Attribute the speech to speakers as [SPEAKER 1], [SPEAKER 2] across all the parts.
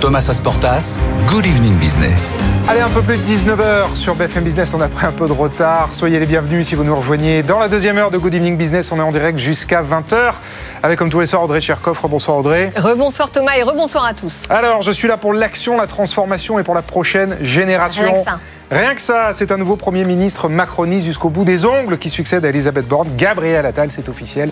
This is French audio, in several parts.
[SPEAKER 1] Thomas Asportas, Good Evening Business.
[SPEAKER 2] Allez, un peu plus de 19h sur BFM Business. On a pris un peu de retard. Soyez les bienvenus si vous nous rejoignez. Dans la deuxième heure de Good Evening Business, on est en direct jusqu'à 20h. Avec comme tous les soirs Audrey Tcherkov. Bonsoir Audrey.
[SPEAKER 3] Rebonsoir Thomas et rebonsoir à tous.
[SPEAKER 2] Alors, je suis là pour l'action, la transformation et pour la prochaine génération.
[SPEAKER 3] Rien que ça.
[SPEAKER 2] Rien que ça, c'est un nouveau Premier ministre macroniste jusqu'au bout des ongles qui succède à Elisabeth Borne. Gabriel Attal, c'est officiel.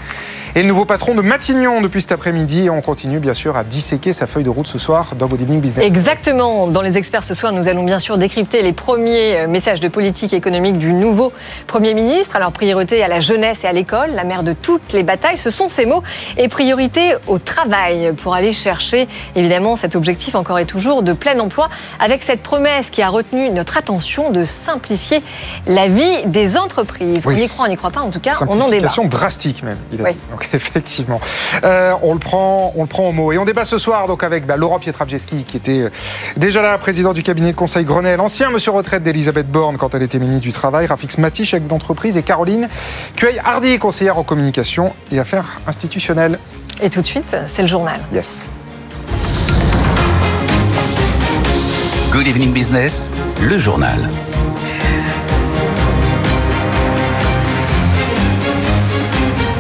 [SPEAKER 2] Et le nouveau patron de Matignon depuis cet après-midi. On continue bien sûr à disséquer sa feuille de route ce soir dans Good Evening Business.
[SPEAKER 3] Exactement. Dans les experts ce soir, nous allons bien sûr décrypter les premiers euh, messages de politique économique du nouveau Premier ministre. Alors, priorité à la jeunesse et à l'école, la mère de toutes les batailles, ce sont ces mots. Et priorité au travail pour aller chercher, évidemment, cet objectif encore et toujours de plein emploi avec cette promesse qui a retenu notre attention de simplifier la vie des entreprises.
[SPEAKER 2] Oui,
[SPEAKER 3] on y croit, on n'y croit pas, en tout cas, on en débat.
[SPEAKER 2] Simplification drastique même, il a
[SPEAKER 3] Oui.
[SPEAKER 2] dit. Donc effectivement, Euh, on le prend, on le prend au mot. Et on débat ce soir donc avec bah, Laurent qui était euh, déjà là, président du cabinet de conseil Grenelle, ancien monsieur retraite d'Elisabeth Borne quand elle était ministre du Travail, Rafix Mati, chef d'entreprise, et Caroline Cueil-Hardy, conseillère en communication et affaires institutionnelles.
[SPEAKER 3] Et tout de suite, c'est le journal.
[SPEAKER 2] Yes.
[SPEAKER 1] Good Evening Business, le journal.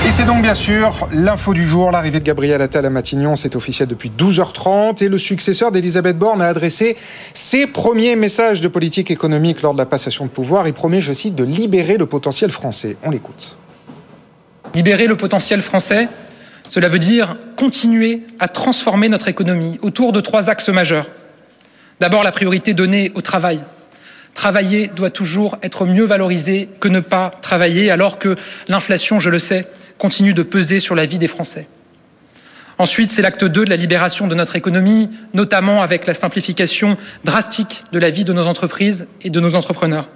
[SPEAKER 2] Et c'est donc bien sûr l'info du jour, l'arrivée de Gabriel Attal à Matignon, c'est officiel depuis 12h30 et le successeur d'Elisabeth Borne a adressé ses premiers messages de politique économique lors de la passation de pouvoir. Il promet, je cite, de libérer le potentiel français. On l'écoute.
[SPEAKER 4] Libérer le potentiel français, cela veut dire continuer à transformer notre économie autour de trois axes majeurs. D'abord, la priorité donnée au travail. Travailler doit toujours être mieux valorisé que ne pas travailler, alors que l'inflation, je le sais, continue de peser sur la vie des Français. Ensuite, c'est l'acte 2 de la libération de notre économie, notamment avec la simplification drastique de la vie de nos entreprises et de nos entrepreneurs.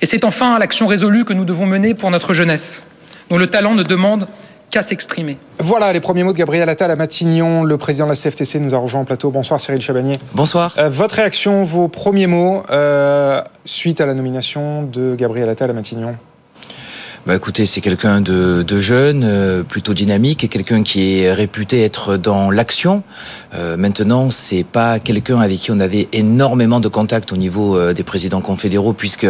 [SPEAKER 4] Et c'est enfin l'action résolue que nous devons mener pour notre jeunesse, dont le talent ne demande qu'à s'exprimer.
[SPEAKER 2] Voilà les premiers mots de Gabriel Attal à Matignon. Le président de la CFTC nous a rejoint en plateau. Bonsoir Cyril Chabagnier.
[SPEAKER 5] Bonsoir.
[SPEAKER 2] Euh, votre réaction, vos premiers mots euh, suite à la nomination de Gabriel Attal à Matignon?
[SPEAKER 5] Bah écoutez, c'est quelqu'un de, de jeune, euh, plutôt dynamique, et quelqu'un qui est réputé être dans l'action. Euh, maintenant, c'est pas quelqu'un avec qui on avait énormément de contacts au niveau euh, des présidents confédéraux, puisque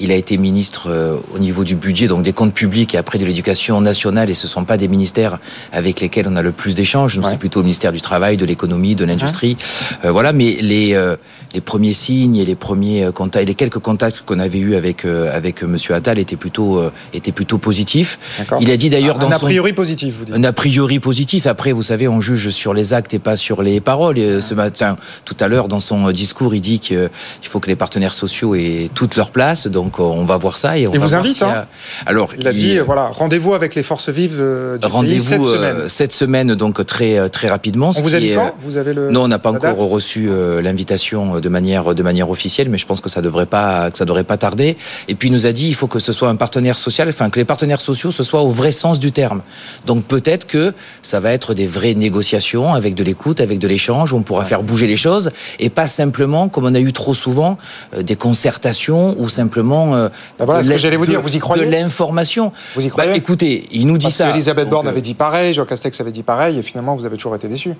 [SPEAKER 5] il a été ministre euh, au niveau du budget, donc des comptes publics, et après de l'éducation nationale, et ce sont pas des ministères avec lesquels on a le plus d'échanges. Nous,
[SPEAKER 2] Ouais.
[SPEAKER 5] c'est plutôt au ministère du travail, de l'économie, de l'industrie. Euh, voilà, mais les euh, les premiers signes et les premiers contacts, et les quelques contacts qu'on avait eus avec euh, avec Monsieur Attal étaient plutôt euh, étaient plutôt.
[SPEAKER 2] D'accord.
[SPEAKER 5] Il a dit d'ailleurs dans
[SPEAKER 2] Un a
[SPEAKER 5] son
[SPEAKER 2] priori positif, vous dites.
[SPEAKER 5] un a priori positif. Après, vous savez, on juge sur les actes et pas sur les paroles. Et, euh, ce matin, tout à l'heure, dans son euh, discours, il dit qu'il faut que les partenaires sociaux aient toute leur place. Donc, euh, on va voir ça et on
[SPEAKER 2] Il
[SPEAKER 5] va
[SPEAKER 2] vous
[SPEAKER 5] voir
[SPEAKER 2] invite,
[SPEAKER 5] a-
[SPEAKER 2] hein
[SPEAKER 5] Alors,
[SPEAKER 2] Il a dit, euh, voilà, rendez-vous avec les forces vives euh, du pays cette
[SPEAKER 5] Rendez-vous
[SPEAKER 2] semaine.
[SPEAKER 5] euh, cette semaine, donc très euh, très rapidement.
[SPEAKER 2] On vous a
[SPEAKER 5] qui
[SPEAKER 2] dit
[SPEAKER 5] est,
[SPEAKER 2] quand
[SPEAKER 5] euh,
[SPEAKER 2] Vous avez le
[SPEAKER 5] Non, on n'a pas encore reçu euh, l'invitation de manière de manière officielle, mais je pense que ça devrait pas que ça devrait pas tarder. Et puis il nous a dit il faut que ce soit un partenaire social, enfin que les partenaires sociaux ce soit au vrai sens du terme. Donc peut-être que ça va être des vraies négociations avec de l'écoute, avec de l'échange, où on pourra faire bouger les choses et pas simplement comme on a eu trop souvent euh, des concertations ou simplement euh,
[SPEAKER 2] Ben voilà ce
[SPEAKER 5] de
[SPEAKER 2] que
[SPEAKER 5] l'in-
[SPEAKER 2] j'allais vous dire. Vous y croyez
[SPEAKER 5] de l'information.
[SPEAKER 2] Vous y croyez
[SPEAKER 5] Bah, Écoutez, il nous dit
[SPEAKER 2] Parce
[SPEAKER 5] ça.
[SPEAKER 2] qu'Elisabeth
[SPEAKER 5] Donc,
[SPEAKER 2] Borne
[SPEAKER 5] euh,
[SPEAKER 2] avait dit pareil, Jean Castex avait dit pareil, et finalement vous avez toujours été déçu.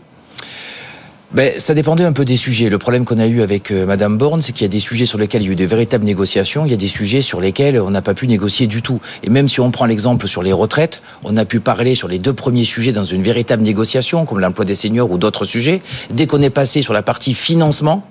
[SPEAKER 5] Ben, ça dépendait un peu des sujets. Le problème qu'on a eu avec euh, Madame Borne, c'est qu'il y a des sujets sur lesquels il y a eu de véritables négociations, il y a des sujets sur lesquels on n'a pas pu négocier du tout. Et même si on prend l'exemple sur les retraites, on a pu parler sur les deux premiers sujets dans une véritable négociation, comme l'emploi des seniors ou d'autres sujets. Dès qu'on est passé sur la partie financement,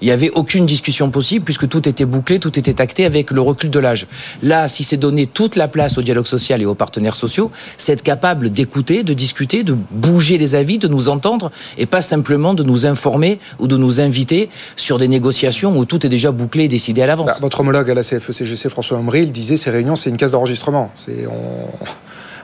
[SPEAKER 5] il n'y avait aucune discussion possible puisque tout était bouclé, tout était acté avec le recul de l'âge. Là, si c'est donner toute la place au dialogue social et aux partenaires sociaux, c'est être capable d'écouter, de discuter, de bouger les avis, de nous entendre et pas simplement de nous informer ou de nous inviter sur des négociations où tout est déjà bouclé et décidé à l'avance.
[SPEAKER 2] Bah, votre homologue à la CFE-CGC, François Omry, il disait ces réunions, c'est une case d'enregistrement. C'est on...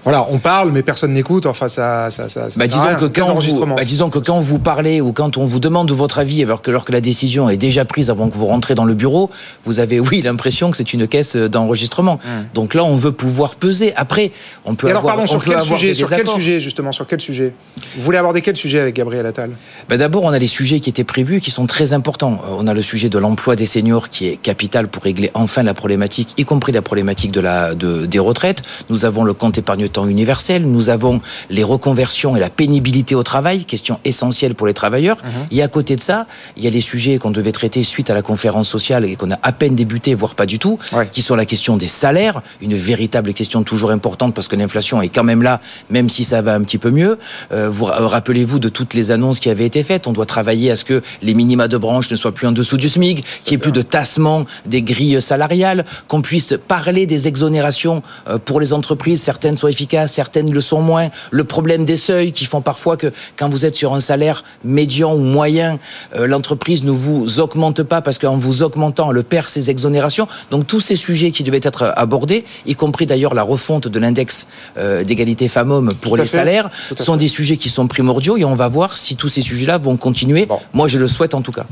[SPEAKER 2] Voilà, on parle, mais personne n'écoute. Enfin, ça, ça, ça,
[SPEAKER 5] Bah, disons,
[SPEAKER 2] rien.
[SPEAKER 5] que quand vous, bah, disons que quand vous parlez ou quand on vous demande votre avis alors que, alors que la décision est déjà prise avant que vous rentrez dans le bureau, vous avez oui l'impression que c'est une caisse d'enregistrement. Donc là, on veut pouvoir peser. Après, on peut
[SPEAKER 2] Et alors,
[SPEAKER 5] avoir,
[SPEAKER 2] pardon,
[SPEAKER 5] on
[SPEAKER 2] sur
[SPEAKER 5] peut
[SPEAKER 2] quel
[SPEAKER 5] avoir
[SPEAKER 2] sujet
[SPEAKER 5] des
[SPEAKER 2] Sur quel sujet, justement Sur quel sujet? Vous voulez aborder quel sujet avec Gabriel Attal?
[SPEAKER 5] Ben D'abord, on a les sujets qui étaient prévus qui sont très importants. Euh, On a le sujet de l'emploi des seniors qui est capital pour régler enfin la problématique, y compris la problématique de la, de, des retraites. Nous avons le compte épargne-temps universel. Nous avons les reconversions et la pénibilité au travail, question essentielle pour les travailleurs. Et à côté de ça, il y a les sujets qu'on devait traiter suite à la conférence sociale et qu'on a à peine débuté, voire pas du tout,
[SPEAKER 2] Ouais.
[SPEAKER 5] qui sont la question des salaires, une véritable question toujours importante parce que l'inflation est quand même là, même si ça va un petit peu mieux. Euh, vous rappelez-vous de toutes les annonces qui avaient été faites. On doit travailler à ce que les minima de branche ne soient plus en dessous du SMIC, qu'il n'y ait plus de tassement des grilles salariales, qu'on puisse parler des exonérations euh, pour les entreprises. Certaines soient efficaces, certaines le sont moins. Le problème des seuils qui font parfois que quand vous êtes sur un salaire médian ou moyen, euh, l'entreprise ne vous augmente pas parce qu'en vous augmentant, elle perd ses exonérations. Donc tous ces sujets qui devaient être abordés, y compris d'ailleurs la refonte de l'index euh, d'égalité femmes-hommes pour les
[SPEAKER 2] fait.
[SPEAKER 5] salaires, sont
[SPEAKER 2] fait.
[SPEAKER 5] des sujets qui sont primordiaux et on va voir si tous ces sujets-là vont continuer.
[SPEAKER 2] Bon.
[SPEAKER 5] Moi, je le souhaite en tout cas.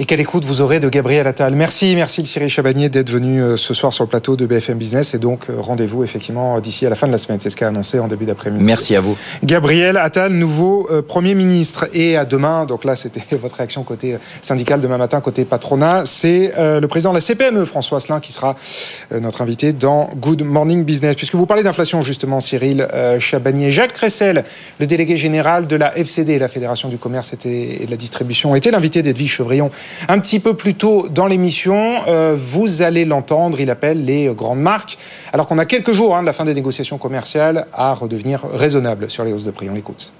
[SPEAKER 2] Et quelle écoute vous aurez de Gabriel Attal. Merci, merci Cyril Chabagnier d'être venu euh, ce soir sur le plateau de BFM Business. Et donc, euh, rendez-vous effectivement d'ici à la fin de la semaine. C'est ce qu'a annoncé en début d'après-midi.
[SPEAKER 5] Merci à vous.
[SPEAKER 2] Gabriel Attal, nouveau euh, Premier ministre. Et à demain, donc là c'était votre réaction côté syndical, demain matin côté patronat, c'est le président de la CPME, François Asselin, qui sera notre invité dans Good Morning Business. Puisque vous parlez d'inflation justement, Cyril Chabagnier. Jacques Cressel, le délégué général de la FCD, la Fédération du Commerce et de la Distribution, était l'invité d'Edwige Chevrillon un petit peu plus tôt dans l'émission. Euh, vous allez l'entendre, il appelle les grandes marques, alors qu'on a quelques jours hein, de la fin des négociations commerciales, à redevenir raisonnables sur les hausses de prix. On l'écoute.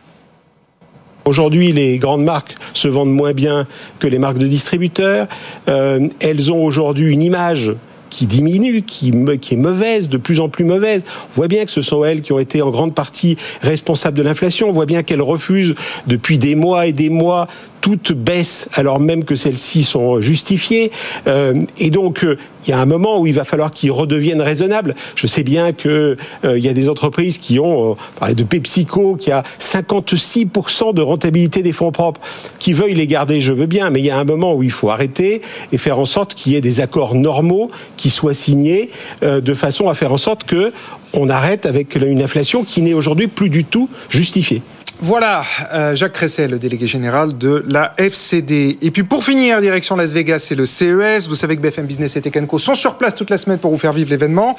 [SPEAKER 6] Aujourd'hui, les grandes marques se vendent moins bien que les marques de distributeurs. Euh, elles ont aujourd'hui une image qui diminue, qui est mauvaise, de plus en plus mauvaise. On voit bien que ce sont elles qui ont été en grande partie responsables de l'inflation. On voit bien qu'elles refusent depuis des mois et des mois toute baisse, alors même que celles-ci sont justifiées. Euh, et donc, euh, il y a un moment où il va falloir qu'ils redeviennent raisonnables. Je sais bien que euh, il y a des entreprises qui ont, euh, de PepsiCo, qui a 56% de rentabilité des fonds propres, qui veuillent les garder, je veux bien, mais il y a un moment où il faut arrêter et faire en sorte qu'il y ait des accords normaux qui soient signés de façon à faire en sorte que on arrête avec une inflation qui n'est aujourd'hui plus du tout justifiée.
[SPEAKER 2] Voilà, euh, Jacques Cressel, le délégué général de la FCD. Et puis pour finir, direction Las Vegas, c'est le CES. Vous savez que BFM Business et Tekenco sont sur place toute la semaine pour vous faire vivre l'événement.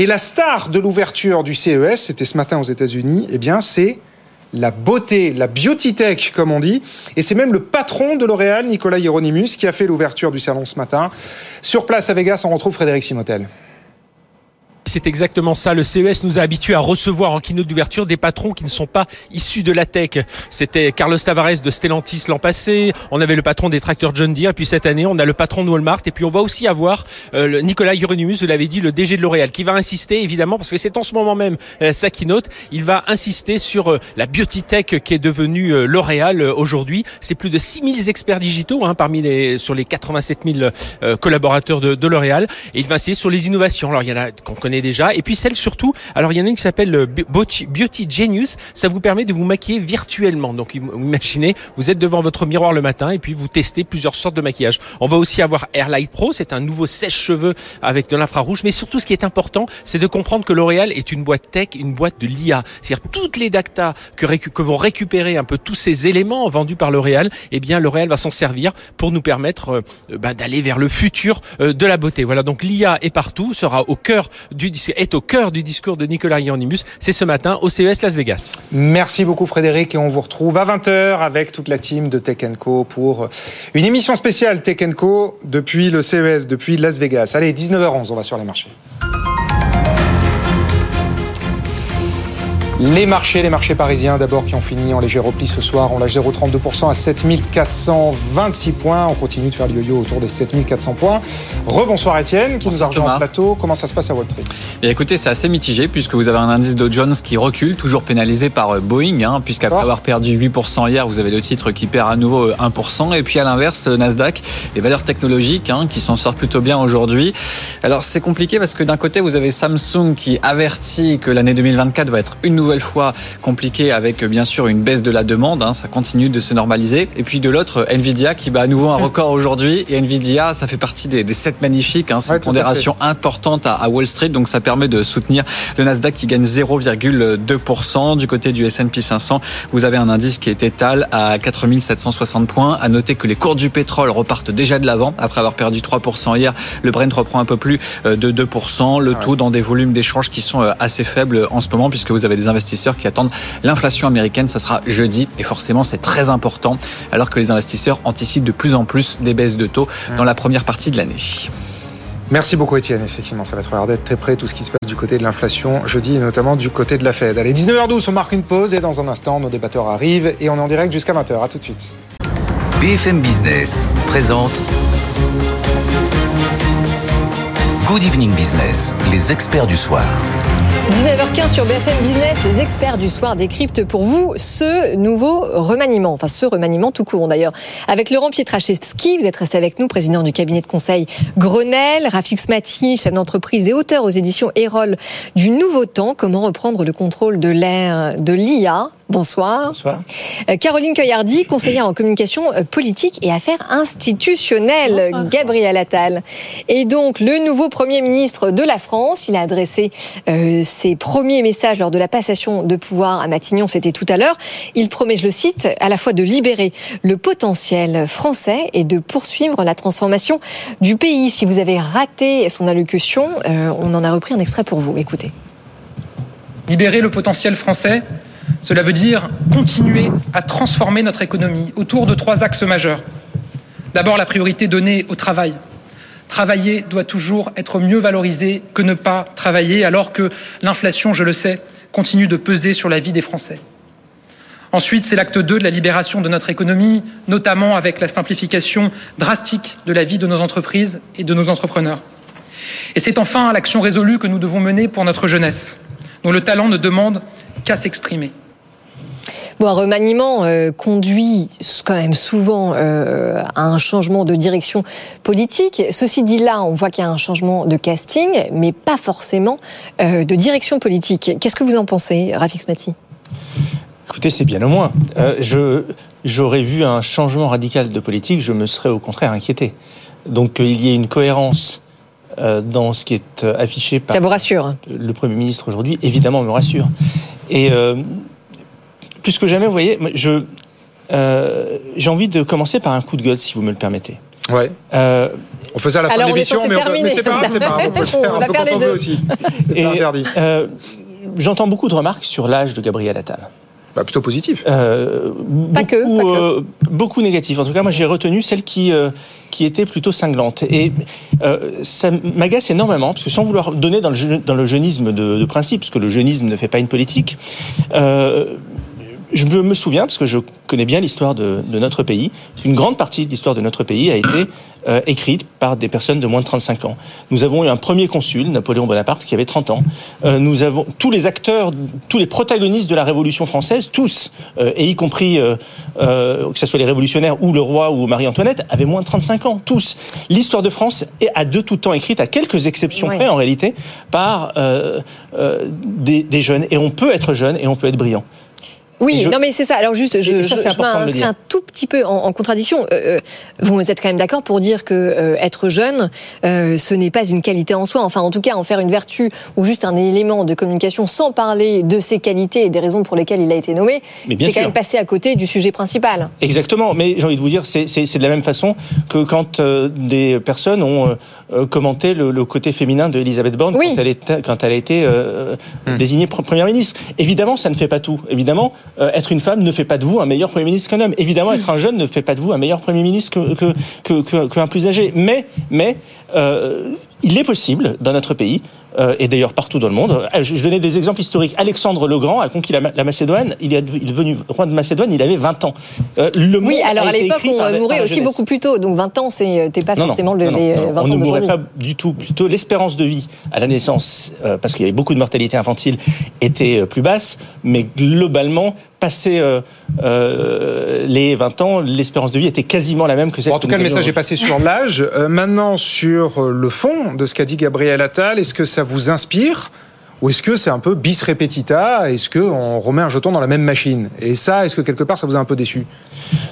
[SPEAKER 2] Et la star de l'ouverture du CES, c'était ce matin aux États-Unis, eh bien c'est la beauté, la beauty tech comme on dit. Et c'est même le patron de L'Oréal, Nicolas Hieronymus, qui a fait l'ouverture du salon ce matin. Sur place à Vegas, on retrouve Frédéric Simotel.
[SPEAKER 7] C'est exactement ça. Le CES nous a habitués à recevoir en keynote d'ouverture des patrons qui ne sont pas issus de la tech. C'était Carlos Tavares de Stellantis l'an passé. On avait le patron des tracteurs John Deere. Et puis cette année, on a le patron de Walmart. Et puis on va aussi avoir euh, Nicolas Hieronymus, je l'avais dit, le DG de L'Oréal, qui va insister évidemment parce que c'est en ce moment même euh, sa keynote. Il va insister sur euh, la beauty tech qui est devenue euh, L'Oréal euh, aujourd'hui. C'est plus de 6000 experts digitaux hein, parmi les sur les 87 000 euh, collaborateurs de, de L'Oréal. Et il va insister sur les innovations. Alors il y en a qu'on connaît déjà. Et puis celle surtout, alors il y en a une qui s'appelle euh, Beauty Genius. Ça vous permet de vous maquiller virtuellement. Donc im- imaginez, vous êtes devant votre miroir le matin et puis vous testez plusieurs sortes de maquillage. On va aussi avoir Airlight Pro. C'est un nouveau sèche-cheveux avec de l'infrarouge. Mais surtout, ce qui est important, c'est de comprendre que L'Oréal est une boîte tech, une boîte de l'IA. C'est-à-dire toutes les data que, vont récupérer un peu tous ces éléments vendus par L'Oréal, eh bien L'Oréal va s'en servir pour nous permettre euh, euh, ben, d'aller vers le futur de la beauté. Voilà, donc l'IA est partout, sera au cœur du est au cœur du discours de Nicolas Hieronymus. C'est ce matin au CES Las Vegas.
[SPEAKER 2] Merci beaucoup Frédéric et on vous retrouve à 20h avec toute la team de Tech Co pour une émission spéciale Tech Co depuis le CES, depuis Las Vegas. Allez, 19h11, on va sur les marchés. Les marchés, les marchés parisiens d'abord qui ont fini en léger repli ce soir. On lâche 0,32% à 7426 points. On continue de faire le yo-yo autour des 7400 points. Rebonsoir Étienne qui nous a rejoint en plateau. Comment ça se passe à Wall Street?
[SPEAKER 8] Bien, Écoutez, c'est assez mitigé puisque vous avez un indice Dow Jones qui recule, toujours pénalisé par euh, Boeing, hein, puisqu'après avoir perdu 8% hier, vous avez le titre qui perd à nouveau 1%. Et puis à l'inverse, Nasdaq, les valeurs technologiques hein, qui s'en sortent plutôt bien aujourd'hui. Alors c'est compliqué parce que d'un côté, vous avez Samsung qui avertit que l'année 2024 va être une nouvelle nouvelle fois compliqué avec bien sûr une baisse de la demande. Hein, ça continue de se normaliser. Et puis de l'autre, Nvidia qui bat à nouveau un record aujourd'hui. Et Nvidia, ça fait partie des, des 7 magnifiques. Hein, c'est une pondération importante à, Wall Street. Donc ça permet de soutenir le Nasdaq qui gagne 0,2%. Du côté du S&P 500, vous avez un indice qui est étal à 4760 points. À noter que les cours du pétrole repartent déjà de l'avant. Après avoir perdu 3% hier, le Brent reprend un peu plus euh, de 2%. Le ah tout dans des volumes d'échanges qui sont euh, assez faibles en ce moment puisque vous avez des investisseurs investisseurs qui attendent l'inflation américaine. Ça sera jeudi et forcément c'est très important alors que les investisseurs anticipent de plus en plus des baisses de taux dans la première partie de l'année.
[SPEAKER 2] Merci beaucoup Étienne, effectivement, ça va être regardé de très près tout ce qui se passe du côté de l'inflation jeudi et notamment du côté de la Fed. Allez, 19h12, on marque une pause et dans un instant, nos débatteurs arrivent et on est en direct jusqu'à 20h. À tout de suite.
[SPEAKER 1] BFM Business présente Good Evening Business, les experts du soir.
[SPEAKER 3] 19h15 sur BFM Business, les experts du soir décryptent pour vous ce nouveau remaniement, enfin ce remaniement tout court d'ailleurs. Avec Laurent Pietraszewski, vous êtes resté avec nous, président du cabinet de conseil Grenelle, Rafik Smati, chef d'entreprise et auteur aux éditions Erol du Nouveau Temps, comment reprendre le contrôle de l'ère de l'IA. Bonsoir.
[SPEAKER 9] Bonsoir.
[SPEAKER 3] Euh, Caroline Cueillardi, conseillère en communication euh, politique et affaires institutionnelles. Bonsoir. Gabriel Attal. Et donc, le nouveau Premier ministre de la France, il a adressé euh, ses premiers messages lors de la passation de pouvoir à Matignon, c'était tout à l'heure. Il promet, je le cite, à la fois de libérer le potentiel français et de poursuivre la transformation du pays. Si vous avez raté son allocution, euh, on en a repris un extrait pour vous. Écoutez.
[SPEAKER 4] Libérer le potentiel français cela veut dire continuer à transformer notre économie autour de trois axes majeurs. D'abord, la priorité donnée au travail. Travailler doit toujours être mieux valorisé que ne pas travailler, alors que l'inflation, je le sais, continue de peser sur la vie des Français. Ensuite, c'est l'acte 2 de la libération de notre économie, notamment avec la simplification drastique de la vie de nos entreprises et de nos entrepreneurs. Et c'est enfin l'action résolue que nous devons mener pour notre jeunesse, dont le talent ne demande qu'à s'exprimer.
[SPEAKER 3] Bon, un remaniement euh, conduit quand même souvent euh, à un changement de direction politique. Ceci dit, là, on voit qu'il y a un changement de casting, mais pas forcément euh, de direction politique. Qu'est-ce que vous en pensez, Rafik Smati?
[SPEAKER 9] Écoutez, c'est bien au moins. je, j'aurais vu un changement radical de politique, je me serais au contraire inquiété. Donc qu'il y ait une cohérence dans ce qui est affiché par
[SPEAKER 3] Ça vous rassure
[SPEAKER 9] le Premier ministre aujourd'hui, évidemment, me rassure. Et plus que jamais, vous voyez, je, euh, j'ai envie de commencer par un coup de gueule, si vous me le permettez.
[SPEAKER 2] Ouais. Euh, on faisait à la fin de l'émission, mais,
[SPEAKER 3] mais
[SPEAKER 2] c'est pas grave, c'est pas grave. On peut faire, on va faire les deux. aussi. C'est pas interdit.
[SPEAKER 9] Euh, j'entends beaucoup de remarques sur l'âge de Gabriel Attal.
[SPEAKER 2] Bah, plutôt positif.
[SPEAKER 9] Euh,
[SPEAKER 3] pas, beaucoup,
[SPEAKER 9] que, pas que. beaucoup négatives. En tout cas, moi, j'ai retenu celle qui, euh, qui était plutôt cinglante. Et euh, ça m'agace énormément, parce que sans vouloir donner dans le, dans le jeunisme de, de, principe, parce que le jeunisme ne fait pas une politique, je me souviens, parce que je connais bien l'histoire de, de, notre pays, une grande partie de l'histoire de notre pays a été euh, écrite par des personnes de moins de 35 ans. Nous avons eu un premier consul, Napoléon Bonaparte, qui avait 30 ans. Euh, nous avons tous les acteurs, tous les protagonistes de la Révolution française, tous, euh, et y compris que ce soit les révolutionnaires ou le roi ou Marie-Antoinette, avaient moins de 35 ans, tous. L'histoire de France est à de tout temps écrite, à quelques exceptions près en réalité, par des, des jeunes. Et on peut être jeune et on peut être brillant.
[SPEAKER 3] Oui, je... non mais c'est ça. Alors juste, je, ça, je, je m'inscris un tout petit peu en, en contradiction. Euh, vous êtes quand même d'accord pour dire que euh, être jeune, euh, ce n'est pas une qualité en soi. Enfin, en tout cas, en faire une vertu ou juste un élément de communication, sans parler de ses qualités et des raisons pour lesquelles il a été nommé, c'est quand même passer à côté du sujet principal.
[SPEAKER 9] Exactement. Mais j'ai envie de vous dire, c'est de la même façon que quand euh, des personnes ont euh, commenté le, le, côté féminin de Elisabeth Borne
[SPEAKER 3] oui.
[SPEAKER 9] quand, elle est, quand elle a été hum. désignée première ministre. Évidemment, ça ne fait pas tout. Évidemment euh, être une femme ne fait pas de vous un meilleur Premier ministre qu'un homme. Évidemment, être un jeune ne fait pas de vous un meilleur Premier ministre qu'un que, que, que, que plus âgé. Mais, mais euh, il est possible dans notre pays euh, et d'ailleurs partout dans le monde. Je donnais des exemples historiques. Alexandre le Grand a conquis la, la Macédoine. Il est, devenu roi de Macédoine. Il avait 20 ans. Le
[SPEAKER 3] Oui, alors à l'époque, on mourait aussi beaucoup plus tôt. Donc 20 ans, t'es pas
[SPEAKER 9] Non, non,
[SPEAKER 3] forcément le,
[SPEAKER 9] non,
[SPEAKER 3] les
[SPEAKER 9] non,
[SPEAKER 3] 20
[SPEAKER 9] on
[SPEAKER 3] ans
[SPEAKER 9] ne mourrait
[SPEAKER 3] d'aujourd'hui.
[SPEAKER 9] pas du tout. Plutôt, l'espérance de vie à la naissance, parce qu'il y avait beaucoup de mortalité infantile, était plus basse. Mais globalement, passé euh, euh, les 20 ans, l'espérance de vie était quasiment la même que celle
[SPEAKER 2] Bon, en tout
[SPEAKER 9] que
[SPEAKER 2] cas, le message est passé sur l'âge. Euh, maintenant, sur euh, le fond de ce qu'a dit Gabriel Attal, est-ce que ça vous inspire ou est-ce que c'est un peu bis repetita? Est-ce qu'on remet un jeton dans la même machine? Et ça, est-ce que quelque part, ça vous a un peu déçu?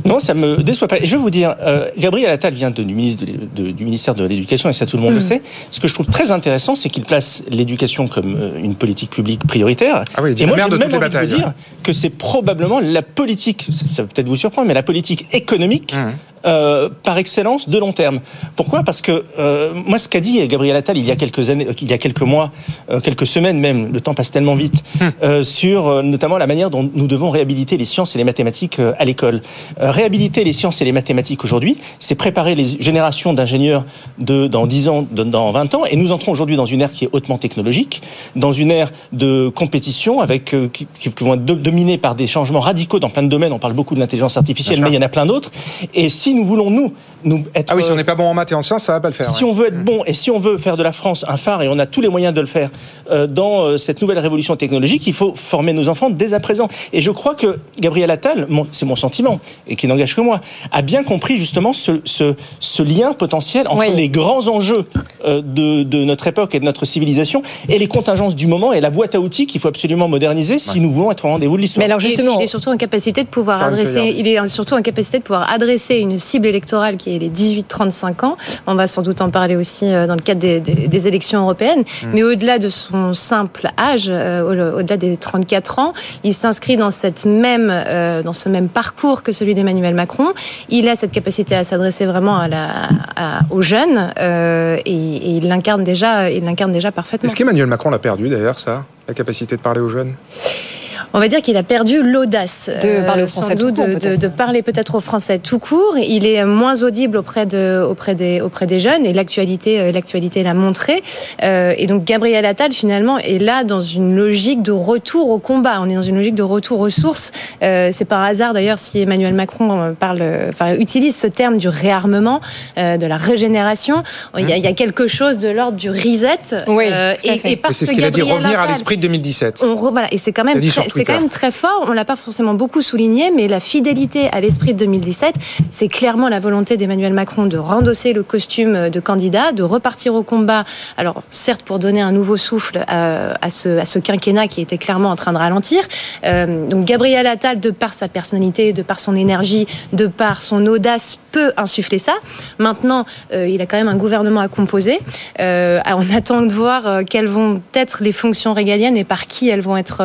[SPEAKER 9] Non, ça me déçoit pas. Je vais vous dire, euh, Gabriel Attal vient de- du, ministre de, de- du ministère de l'Éducation, et ça tout le monde le sait. Ce que je trouve très intéressant, c'est qu'il place l'éducation comme euh, une politique publique prioritaire.
[SPEAKER 2] Ah oui, il dit
[SPEAKER 9] et moi, j'ai
[SPEAKER 2] de
[SPEAKER 9] même
[SPEAKER 2] toutes les
[SPEAKER 9] envie de vous dire que c'est probablement la politique, ça va peut-être vous surprendre, mais la politique économique
[SPEAKER 2] Mm.
[SPEAKER 9] Euh, par excellence de long terme. Pourquoi? Parce que euh, moi, ce qu'a dit Gabriel Attal il y a quelques années, euh, il y a quelques mois, euh, quelques semaines même, le temps passe tellement vite, euh, sur notamment la manière dont nous devons réhabiliter les sciences et les mathématiques à l'école. Réhabiliter les sciences et les mathématiques aujourd'hui, c'est préparer les générations d'ingénieurs de dans 10 ans, de- dans 20 ans, et nous entrons aujourd'hui dans une ère qui est hautement technologique, dans une ère de compétition avec qui, qui vont être do- dominée par des changements radicaux dans plein de domaines. On parle beaucoup de l'intelligence artificielle,
[SPEAKER 2] Bien
[SPEAKER 9] mais
[SPEAKER 2] sûr.
[SPEAKER 9] il y en a plein d'autres. Et si nous voulons nous nous être
[SPEAKER 2] Ah oui, si on n'est pas bon en maths et en sciences, ça va pas le faire.
[SPEAKER 9] si
[SPEAKER 2] ouais.
[SPEAKER 9] on veut être bon et si on veut faire de la France un phare, et on a tous les moyens de le faire, euh, dans euh, cette nouvelle révolution technologique, il faut former nos enfants dès à présent. Et je crois que Gabriel Attal, c'est mon sentiment, et qui n'engage que moi, a bien compris justement ce, ce, ce lien potentiel entre
[SPEAKER 3] Oui.
[SPEAKER 9] les grands enjeux euh, de, de notre époque et de notre civilisation et les contingences du moment et la boîte à outils qu'il faut absolument moderniser si nous voulons être au rendez-vous de l'histoire.
[SPEAKER 3] Mais alors
[SPEAKER 10] Et puis,
[SPEAKER 3] justement,
[SPEAKER 10] il est surtout en capacité de pouvoir adresser. Il est surtout en capacité de pouvoir adresser une cible électorale qui est les 18-35 ans. On va sans doute en parler aussi euh, dans le cadre des, des- des élections européennes. Mais au-delà de son simple âge, euh, au- au-delà des 34 ans, il s'inscrit dans cette même, euh, dans ce même parcours que celui d'Emmanuel Macron. Il a cette capacité à s'adresser vraiment à la, à- aux jeunes euh, et, et il l'incarne déjà, il l'incarne déjà parfaitement.
[SPEAKER 2] Est-ce qu'Emmanuel Macron l'a perdu d'ailleurs, ça La capacité de parler aux jeunes?
[SPEAKER 10] On va dire qu'il a perdu l'audace euh,
[SPEAKER 3] De parler aux Français
[SPEAKER 10] sans doute,
[SPEAKER 3] tout court,
[SPEAKER 10] de, parler peut-être aux Français tout court. Il est moins audible auprès de auprès des auprès des jeunes et l'actualité euh, l'actualité l'a montré. Euh, et donc Gabriel Attal finalement est là dans une logique de retour au combat. On est dans une logique de retour aux sources. Euh, C'est par hasard d'ailleurs si Emmanuel Macron euh, parle, euh, enfin utilise ce terme du réarmement, euh, de la régénération. Il y a, il y a quelque chose de l'ordre du reset.
[SPEAKER 3] Oui,
[SPEAKER 10] Euh, et, parce
[SPEAKER 2] C'est ce qu'il a dit, revenir à l'esprit de 2017.
[SPEAKER 10] on re- voilà, et c'est quand même c'est quand même très fort. On l'a pas forcément beaucoup souligné, mais la fidélité à l'esprit de 2017, c'est clairement la volonté d'Emmanuel Macron de rendosser le costume de candidat, de repartir au combat. Alors certes pour donner un nouveau souffle à, à ce, à ce quinquennat qui était clairement en train de ralentir. Euh, donc Gabriel Attal, de par sa personnalité, de par son énergie, de par son audace, peut insuffler ça. Maintenant, euh, il a quand même un gouvernement à composer. Euh, on attend de voir euh, quelles vont être les fonctions régaliennes et par qui elles vont être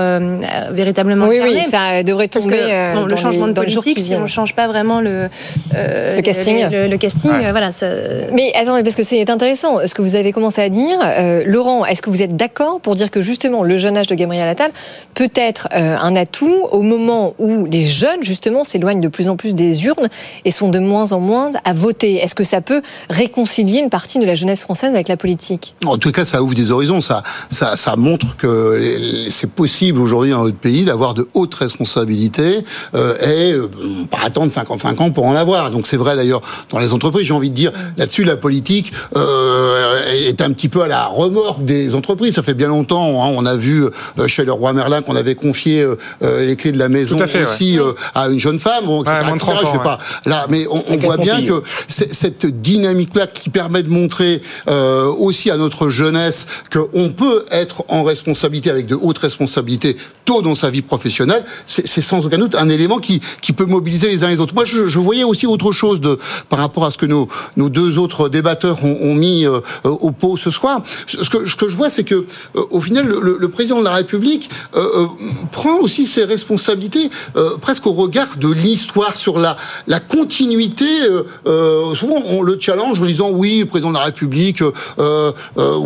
[SPEAKER 10] véritablement
[SPEAKER 3] oui,
[SPEAKER 10] incarnées.
[SPEAKER 3] oui, ça devrait
[SPEAKER 10] Parce
[SPEAKER 3] tomber
[SPEAKER 10] que
[SPEAKER 3] euh,
[SPEAKER 10] bon,
[SPEAKER 3] dans
[SPEAKER 10] le changement
[SPEAKER 3] les-
[SPEAKER 10] de politique, si on ne change pas vraiment le, euh,
[SPEAKER 3] Le casting.
[SPEAKER 10] le, le casting,
[SPEAKER 2] Ouais.
[SPEAKER 10] euh, voilà. Ça,
[SPEAKER 3] Mais attendez, parce que c'est intéressant ce que vous avez commencé à dire. Euh, Laurent, est-ce que vous êtes d'accord pour dire que justement le jeune âge de Gabriel Attal peut être euh, un atout au moment où les jeunes justement s'éloignent de plus en plus des urnes et sont de moins en moins à voter? Est-ce que ça peut réconcilier une partie de la jeunesse française avec la politique?
[SPEAKER 11] En tout cas, ça ouvre des horizons. Ça, ça, ça montre que c'est possible aujourd'hui dans notre pays d'avoir de hautes responsabilités euh, et euh, pas attendre 55 ans pour en avoir. Donc c'est vrai d'ailleurs dans les entreprises. J'ai envie de dire là-dessus, la politique euh, est un petit peu à la remorque des entreprises. Ça fait bien longtemps. hein, on a vu chez le roi Merlin qu'on avait confié les clés de la maison
[SPEAKER 2] Tout à fait,
[SPEAKER 11] aussi à une jeune femme. Bon, etc.,
[SPEAKER 2] Ouais, moins de
[SPEAKER 11] etc.
[SPEAKER 2] 30
[SPEAKER 11] Je vais
[SPEAKER 2] ans,
[SPEAKER 11] pas là, mais on, voit bien que cette dynamique-là qui permet de montrer aussi à notre jeunesse qu'on peut être en responsabilité avec de hautes responsabilités tôt dans sa vie professionnelle, c'est sans aucun doute un élément qui, qui peut mobiliser les uns les autres. Moi, je, voyais aussi autre chose de, par rapport à ce que nos, nos deux autres débatteurs ont, mis euh, au pot ce soir. Ce que, ce que je vois, c'est que euh, au final, le, président de la République euh, prend aussi ses responsabilités presque au regard de l'histoire sur la, la continuité. souvent, on le challenge en disant oui, le président de la République,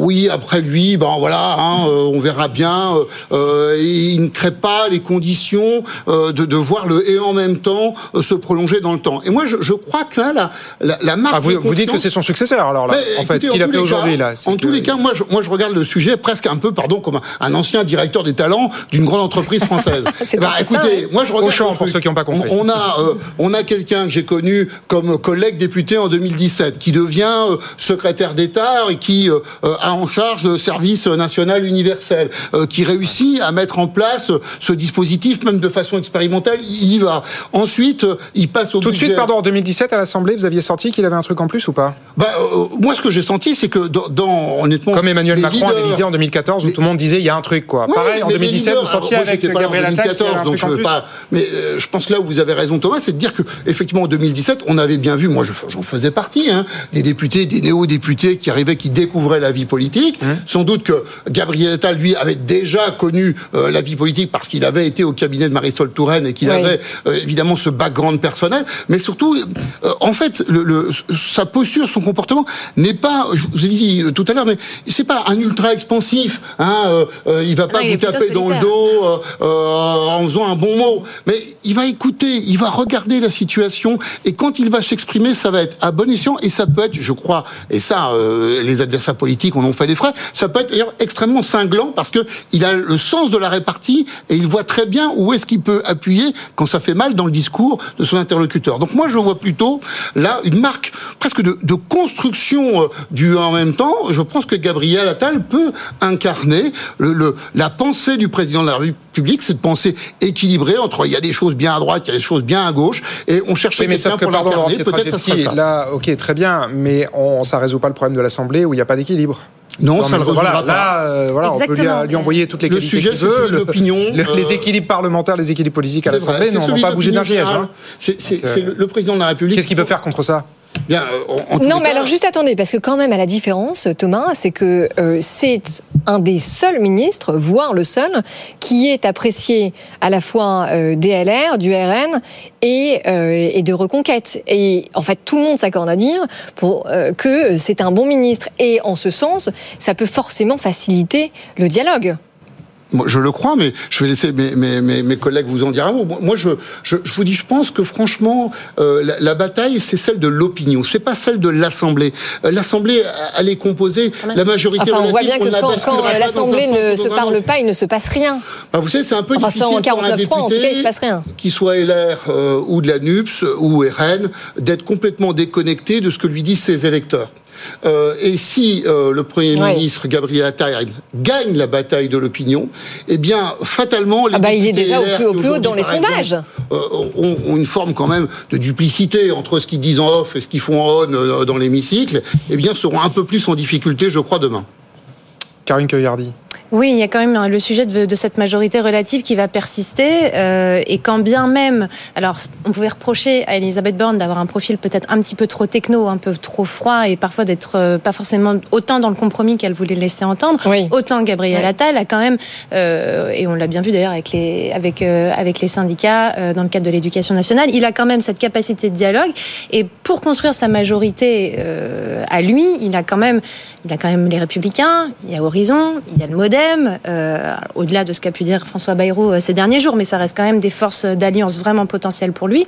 [SPEAKER 11] oui, après lui, ben voilà, hein, on verra bien. il ne crée pas les conditions euh, de, de voir le et en même temps euh, se prolonger dans le temps. Et moi, je, je crois que là, la, la, la marque.
[SPEAKER 2] Ah, vous, vous dites que c'est son successeur, alors là,
[SPEAKER 11] Mais
[SPEAKER 2] en fait,
[SPEAKER 11] écoutez,
[SPEAKER 2] ce qu'il a fait aujourd'hui, là.
[SPEAKER 11] En
[SPEAKER 2] que-
[SPEAKER 11] tous les cas, moi je, moi, je regarde le sujet presque un peu, pardon, comme un, ancien directeur des talents d'une grande entreprise française.
[SPEAKER 3] C'est
[SPEAKER 11] Eh ben,
[SPEAKER 3] pas ça,
[SPEAKER 11] écoutez,
[SPEAKER 3] ouais.
[SPEAKER 11] moi je regarde.
[SPEAKER 2] Auchan, pour ceux qui n'ont pas compris.
[SPEAKER 11] On, on a, euh, on a quelqu'un que j'ai connu comme collègue député en 2017, qui devient euh, secrétaire d'État et qui euh, euh, a en charge le service national universel, euh, qui réussit à mettre en place euh, ce dispositif, même de façon expérimentale. Il y va. Ensuite, euh, il passe au
[SPEAKER 2] Tout de suite, pardon, en 2017, à l'Assemblée, vous aviez sorti qu'il avait un truc en plus ou pas?
[SPEAKER 11] Bah, euh, moi, ce que j'ai senti, c'est que dans, dans- honnêtement,
[SPEAKER 2] Comme Emmanuel Macron à
[SPEAKER 11] leaders-
[SPEAKER 2] l'Élysée en 2014, où tout le monde disait il y a un truc, quoi. Pareil, en
[SPEAKER 11] mais les
[SPEAKER 2] 2017,
[SPEAKER 11] leaders,
[SPEAKER 2] vous
[SPEAKER 11] alors, moi,
[SPEAKER 2] avec
[SPEAKER 11] pas là en
[SPEAKER 2] Gabriel Attal, qui avait
[SPEAKER 11] 2014,
[SPEAKER 2] un
[SPEAKER 11] donc je
[SPEAKER 2] en
[SPEAKER 11] veux pas. Mais euh, je pense que là où vous avez raison, Thomas, c'est de dire que effectivement en 2017, on avait bien vu, moi je- j'en faisais partie, hein, des députés, des néo-députés qui arrivaient, qui découvraient la vie politique.
[SPEAKER 2] Mmh.
[SPEAKER 11] Sans doute que Gabriel Attal, lui, avait déjà connu euh, la vie politique parce qu'il avait été au cabinet de Marisol Touraine et qu'il
[SPEAKER 3] Oui.
[SPEAKER 11] avait euh, évidemment ce background personnel. Mais surtout, euh, en fait, le, le- sa posture, son comportement n'est pas, je vous ai dit euh, tout à l'heure, mais c'est pas un ultra expansif. Hein, euh, euh, il va pas
[SPEAKER 10] non, il
[SPEAKER 11] vous taper dans le dos euh, euh, en faisant un bon mot. Mais il va écouter, il va regarder la situation et quand il va s'exprimer, ça va être à bon escient et ça peut être, je crois, et ça, euh, les adversaires politiques en ont fait les frais, ça peut être d'ailleurs extrêmement cinglant parce que il a le sens de la répartie et il voit très bien où est-ce qu'il peut appuyer quand ça fait mal dans le discours de son interlocuteur. Donc moi, je vois plutôt là une marque presque de, de construction euh, du en même temps. Je pense que Gabriel Attal peut incarner le, le- la pensée du président de la République, cette pensée équilibrée entre il y a des choses bien à droite, il y a des choses bien à gauche, et on cherche
[SPEAKER 2] Oui, mais sauf que,
[SPEAKER 11] pour l'incarner. Peut-être ça sera le cas.
[SPEAKER 2] là, ok, très bien, mais on, ça résout pas le problème de l'Assemblée où il n'y a pas d'équilibre.
[SPEAKER 11] Non, ça
[SPEAKER 2] mais
[SPEAKER 11] le résoudra
[SPEAKER 2] voilà,
[SPEAKER 11] pas.
[SPEAKER 2] Là, euh, voilà, on peut lui, envoyer toutes les
[SPEAKER 11] Le sujet,
[SPEAKER 2] qu'il veut. le-
[SPEAKER 11] l'opinion,
[SPEAKER 2] le-
[SPEAKER 11] euh,
[SPEAKER 2] les équilibres parlementaires, les équilibres politiques à l'Assemblée,
[SPEAKER 11] c'est
[SPEAKER 2] non, on va
[SPEAKER 11] celui
[SPEAKER 2] pas
[SPEAKER 11] de
[SPEAKER 2] bouger d'un siège. hein.
[SPEAKER 11] C'est c'est-
[SPEAKER 2] Donc,
[SPEAKER 11] c'est
[SPEAKER 2] euh,
[SPEAKER 11] le président de la République.
[SPEAKER 2] Qu'est-ce qu'il peut faire contre ça?
[SPEAKER 11] Bien, euh, en- en tous
[SPEAKER 3] Non, mais
[SPEAKER 11] cas,
[SPEAKER 3] alors juste attendez, parce que quand même, à la différence, Thomas, c'est que euh, c'est un des seuls ministres, voire le seul, qui est apprécié à la fois euh, des LR, du RN et, euh, et de Reconquête. Et en fait, tout le monde s'accorde à dire pour, euh, que c'est un bon ministre. Et en ce sens, ça peut forcément faciliter le dialogue.
[SPEAKER 11] Je le crois, mais je vais laisser mes, mes, mes, mes collègues vous en dire un mot. Moi, je, je, je vous dis, je pense que franchement, euh, la, la bataille, c'est celle de l'opinion, c'est pas celle de l'Assemblée. Euh, L'Assemblée, elle est composée, la majorité
[SPEAKER 3] Enfin, on voit bien que quand,
[SPEAKER 11] un
[SPEAKER 3] l'Assemblée ne se parle pas, il ne se passe rien.
[SPEAKER 11] Bah, vous savez, c'est un peu
[SPEAKER 3] Enfin,
[SPEAKER 11] difficile
[SPEAKER 3] sans
[SPEAKER 11] pour un
[SPEAKER 3] 49.3,
[SPEAKER 11] député,
[SPEAKER 3] en tout cas, il se passe rien.
[SPEAKER 11] qui soit LR euh, ou de la NUPS ou RN, d'être complètement déconnecté de ce que lui disent ses électeurs. Euh, et si euh, le Premier
[SPEAKER 3] Ouais.
[SPEAKER 11] ministre Gabriel Attal gagne la bataille de l'opinion, eh bien, fatalement, les
[SPEAKER 3] Ah bah, il est déjà au
[SPEAKER 11] LR
[SPEAKER 3] plus haut-
[SPEAKER 11] qui
[SPEAKER 3] plus haut dans les sondages.
[SPEAKER 11] euh, ont, ont une forme quand même de duplicité entre ce qu'ils disent en off et ce qu'ils font en on euh, dans l'hémicycle, eh bien, seront un peu plus en difficulté, je crois, demain.
[SPEAKER 2] Karine Cueillardi.
[SPEAKER 10] Oui, il y a quand même le sujet de, de cette majorité relative qui va persister. euh, et quand bien même, alors on pouvait reprocher à Elisabeth Borne d'avoir un profil peut-être un petit peu trop techno, un peu trop froid, et parfois d'être euh, pas forcément autant dans le compromis qu'elle voulait laisser entendre. Autant Gabriel
[SPEAKER 3] Oui.
[SPEAKER 10] Attal a quand même, euh, et on l'a bien vu d'ailleurs avec les avec avec les syndicats dans le cadre de l'éducation nationale, il a quand même cette capacité de dialogue. Et pour construire sa majorité à lui, il a quand même il a quand même les Républicains, il y a Horizon, il y a le Euh, au-delà de ce qu'a pu dire François Bayrou euh, ces derniers jours, mais ça reste quand même des forces d'alliance vraiment potentielles pour lui.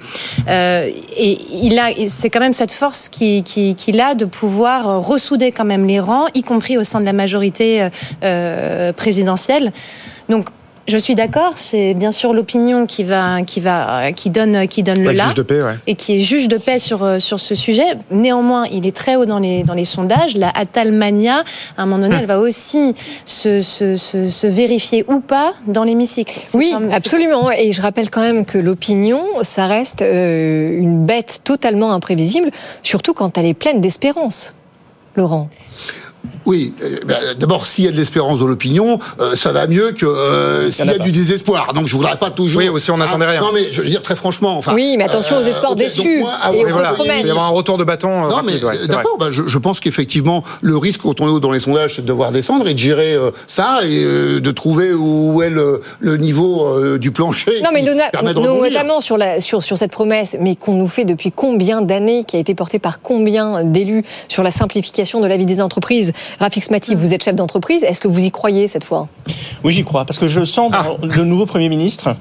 [SPEAKER 10] Euh, et il a, c'est quand même cette force qui- qui- qu'il a de pouvoir ressouder quand même les rangs, y compris au sein de la majorité présidentielle. Donc je suis d'accord, c'est bien sûr l'opinion qui va, qui va, qui donne, qui donne le
[SPEAKER 2] Ouais,
[SPEAKER 10] là
[SPEAKER 2] juge de paix, ouais.
[SPEAKER 10] et qui est juge de paix sur, euh, sur ce sujet. Néanmoins, il est très haut dans les, dans les sondages. La Atalmania, à un moment donné, elle va aussi se, se, se, se vérifier ou pas dans l'hémicycle.
[SPEAKER 3] Oui,
[SPEAKER 10] comme-
[SPEAKER 3] absolument. Et je rappelle quand même que l'opinion, ça reste euh, une bête totalement imprévisible, surtout quand elle est pleine d'espérance. Laurent.
[SPEAKER 11] Oui, euh, bah, d'abord, s'il y a de l'espérance dans l'opinion, euh, ça va mieux que euh, s'il y a du désespoir. Donc, je voudrais pas toujours.
[SPEAKER 2] Oui, aussi, on n'attendait
[SPEAKER 11] Ah,
[SPEAKER 2] rien.
[SPEAKER 11] Non, mais je veux dire très franchement. Enfin,
[SPEAKER 3] Oui, mais attention aux espoirs
[SPEAKER 11] ok,
[SPEAKER 3] déçus
[SPEAKER 11] moi, ah
[SPEAKER 3] et aux
[SPEAKER 2] Voilà.
[SPEAKER 3] promesses.
[SPEAKER 2] Il va y avoir un retour de bâton euh,
[SPEAKER 11] Non,
[SPEAKER 2] rapide,
[SPEAKER 11] mais
[SPEAKER 2] ouais,
[SPEAKER 11] d'accord, bah, je, je pense qu'effectivement, le risque quand on est haut dans les sondages, c'est de devoir descendre et de gérer euh, ça et euh, de trouver où est le, le niveau euh, du plancher.
[SPEAKER 3] Non, mais
[SPEAKER 11] rebondir.
[SPEAKER 3] notamment sur, la, sur, sur cette promesse, mais qu'on nous fait depuis combien d'années, qui a été portée par combien d'élus sur la simplification de la vie des entreprises, Rafik Smati, vous êtes chef d'entreprise. Est-ce que vous y croyez cette fois?
[SPEAKER 9] Oui, j'y crois, parce que je sens dans le nouveau Premier ministre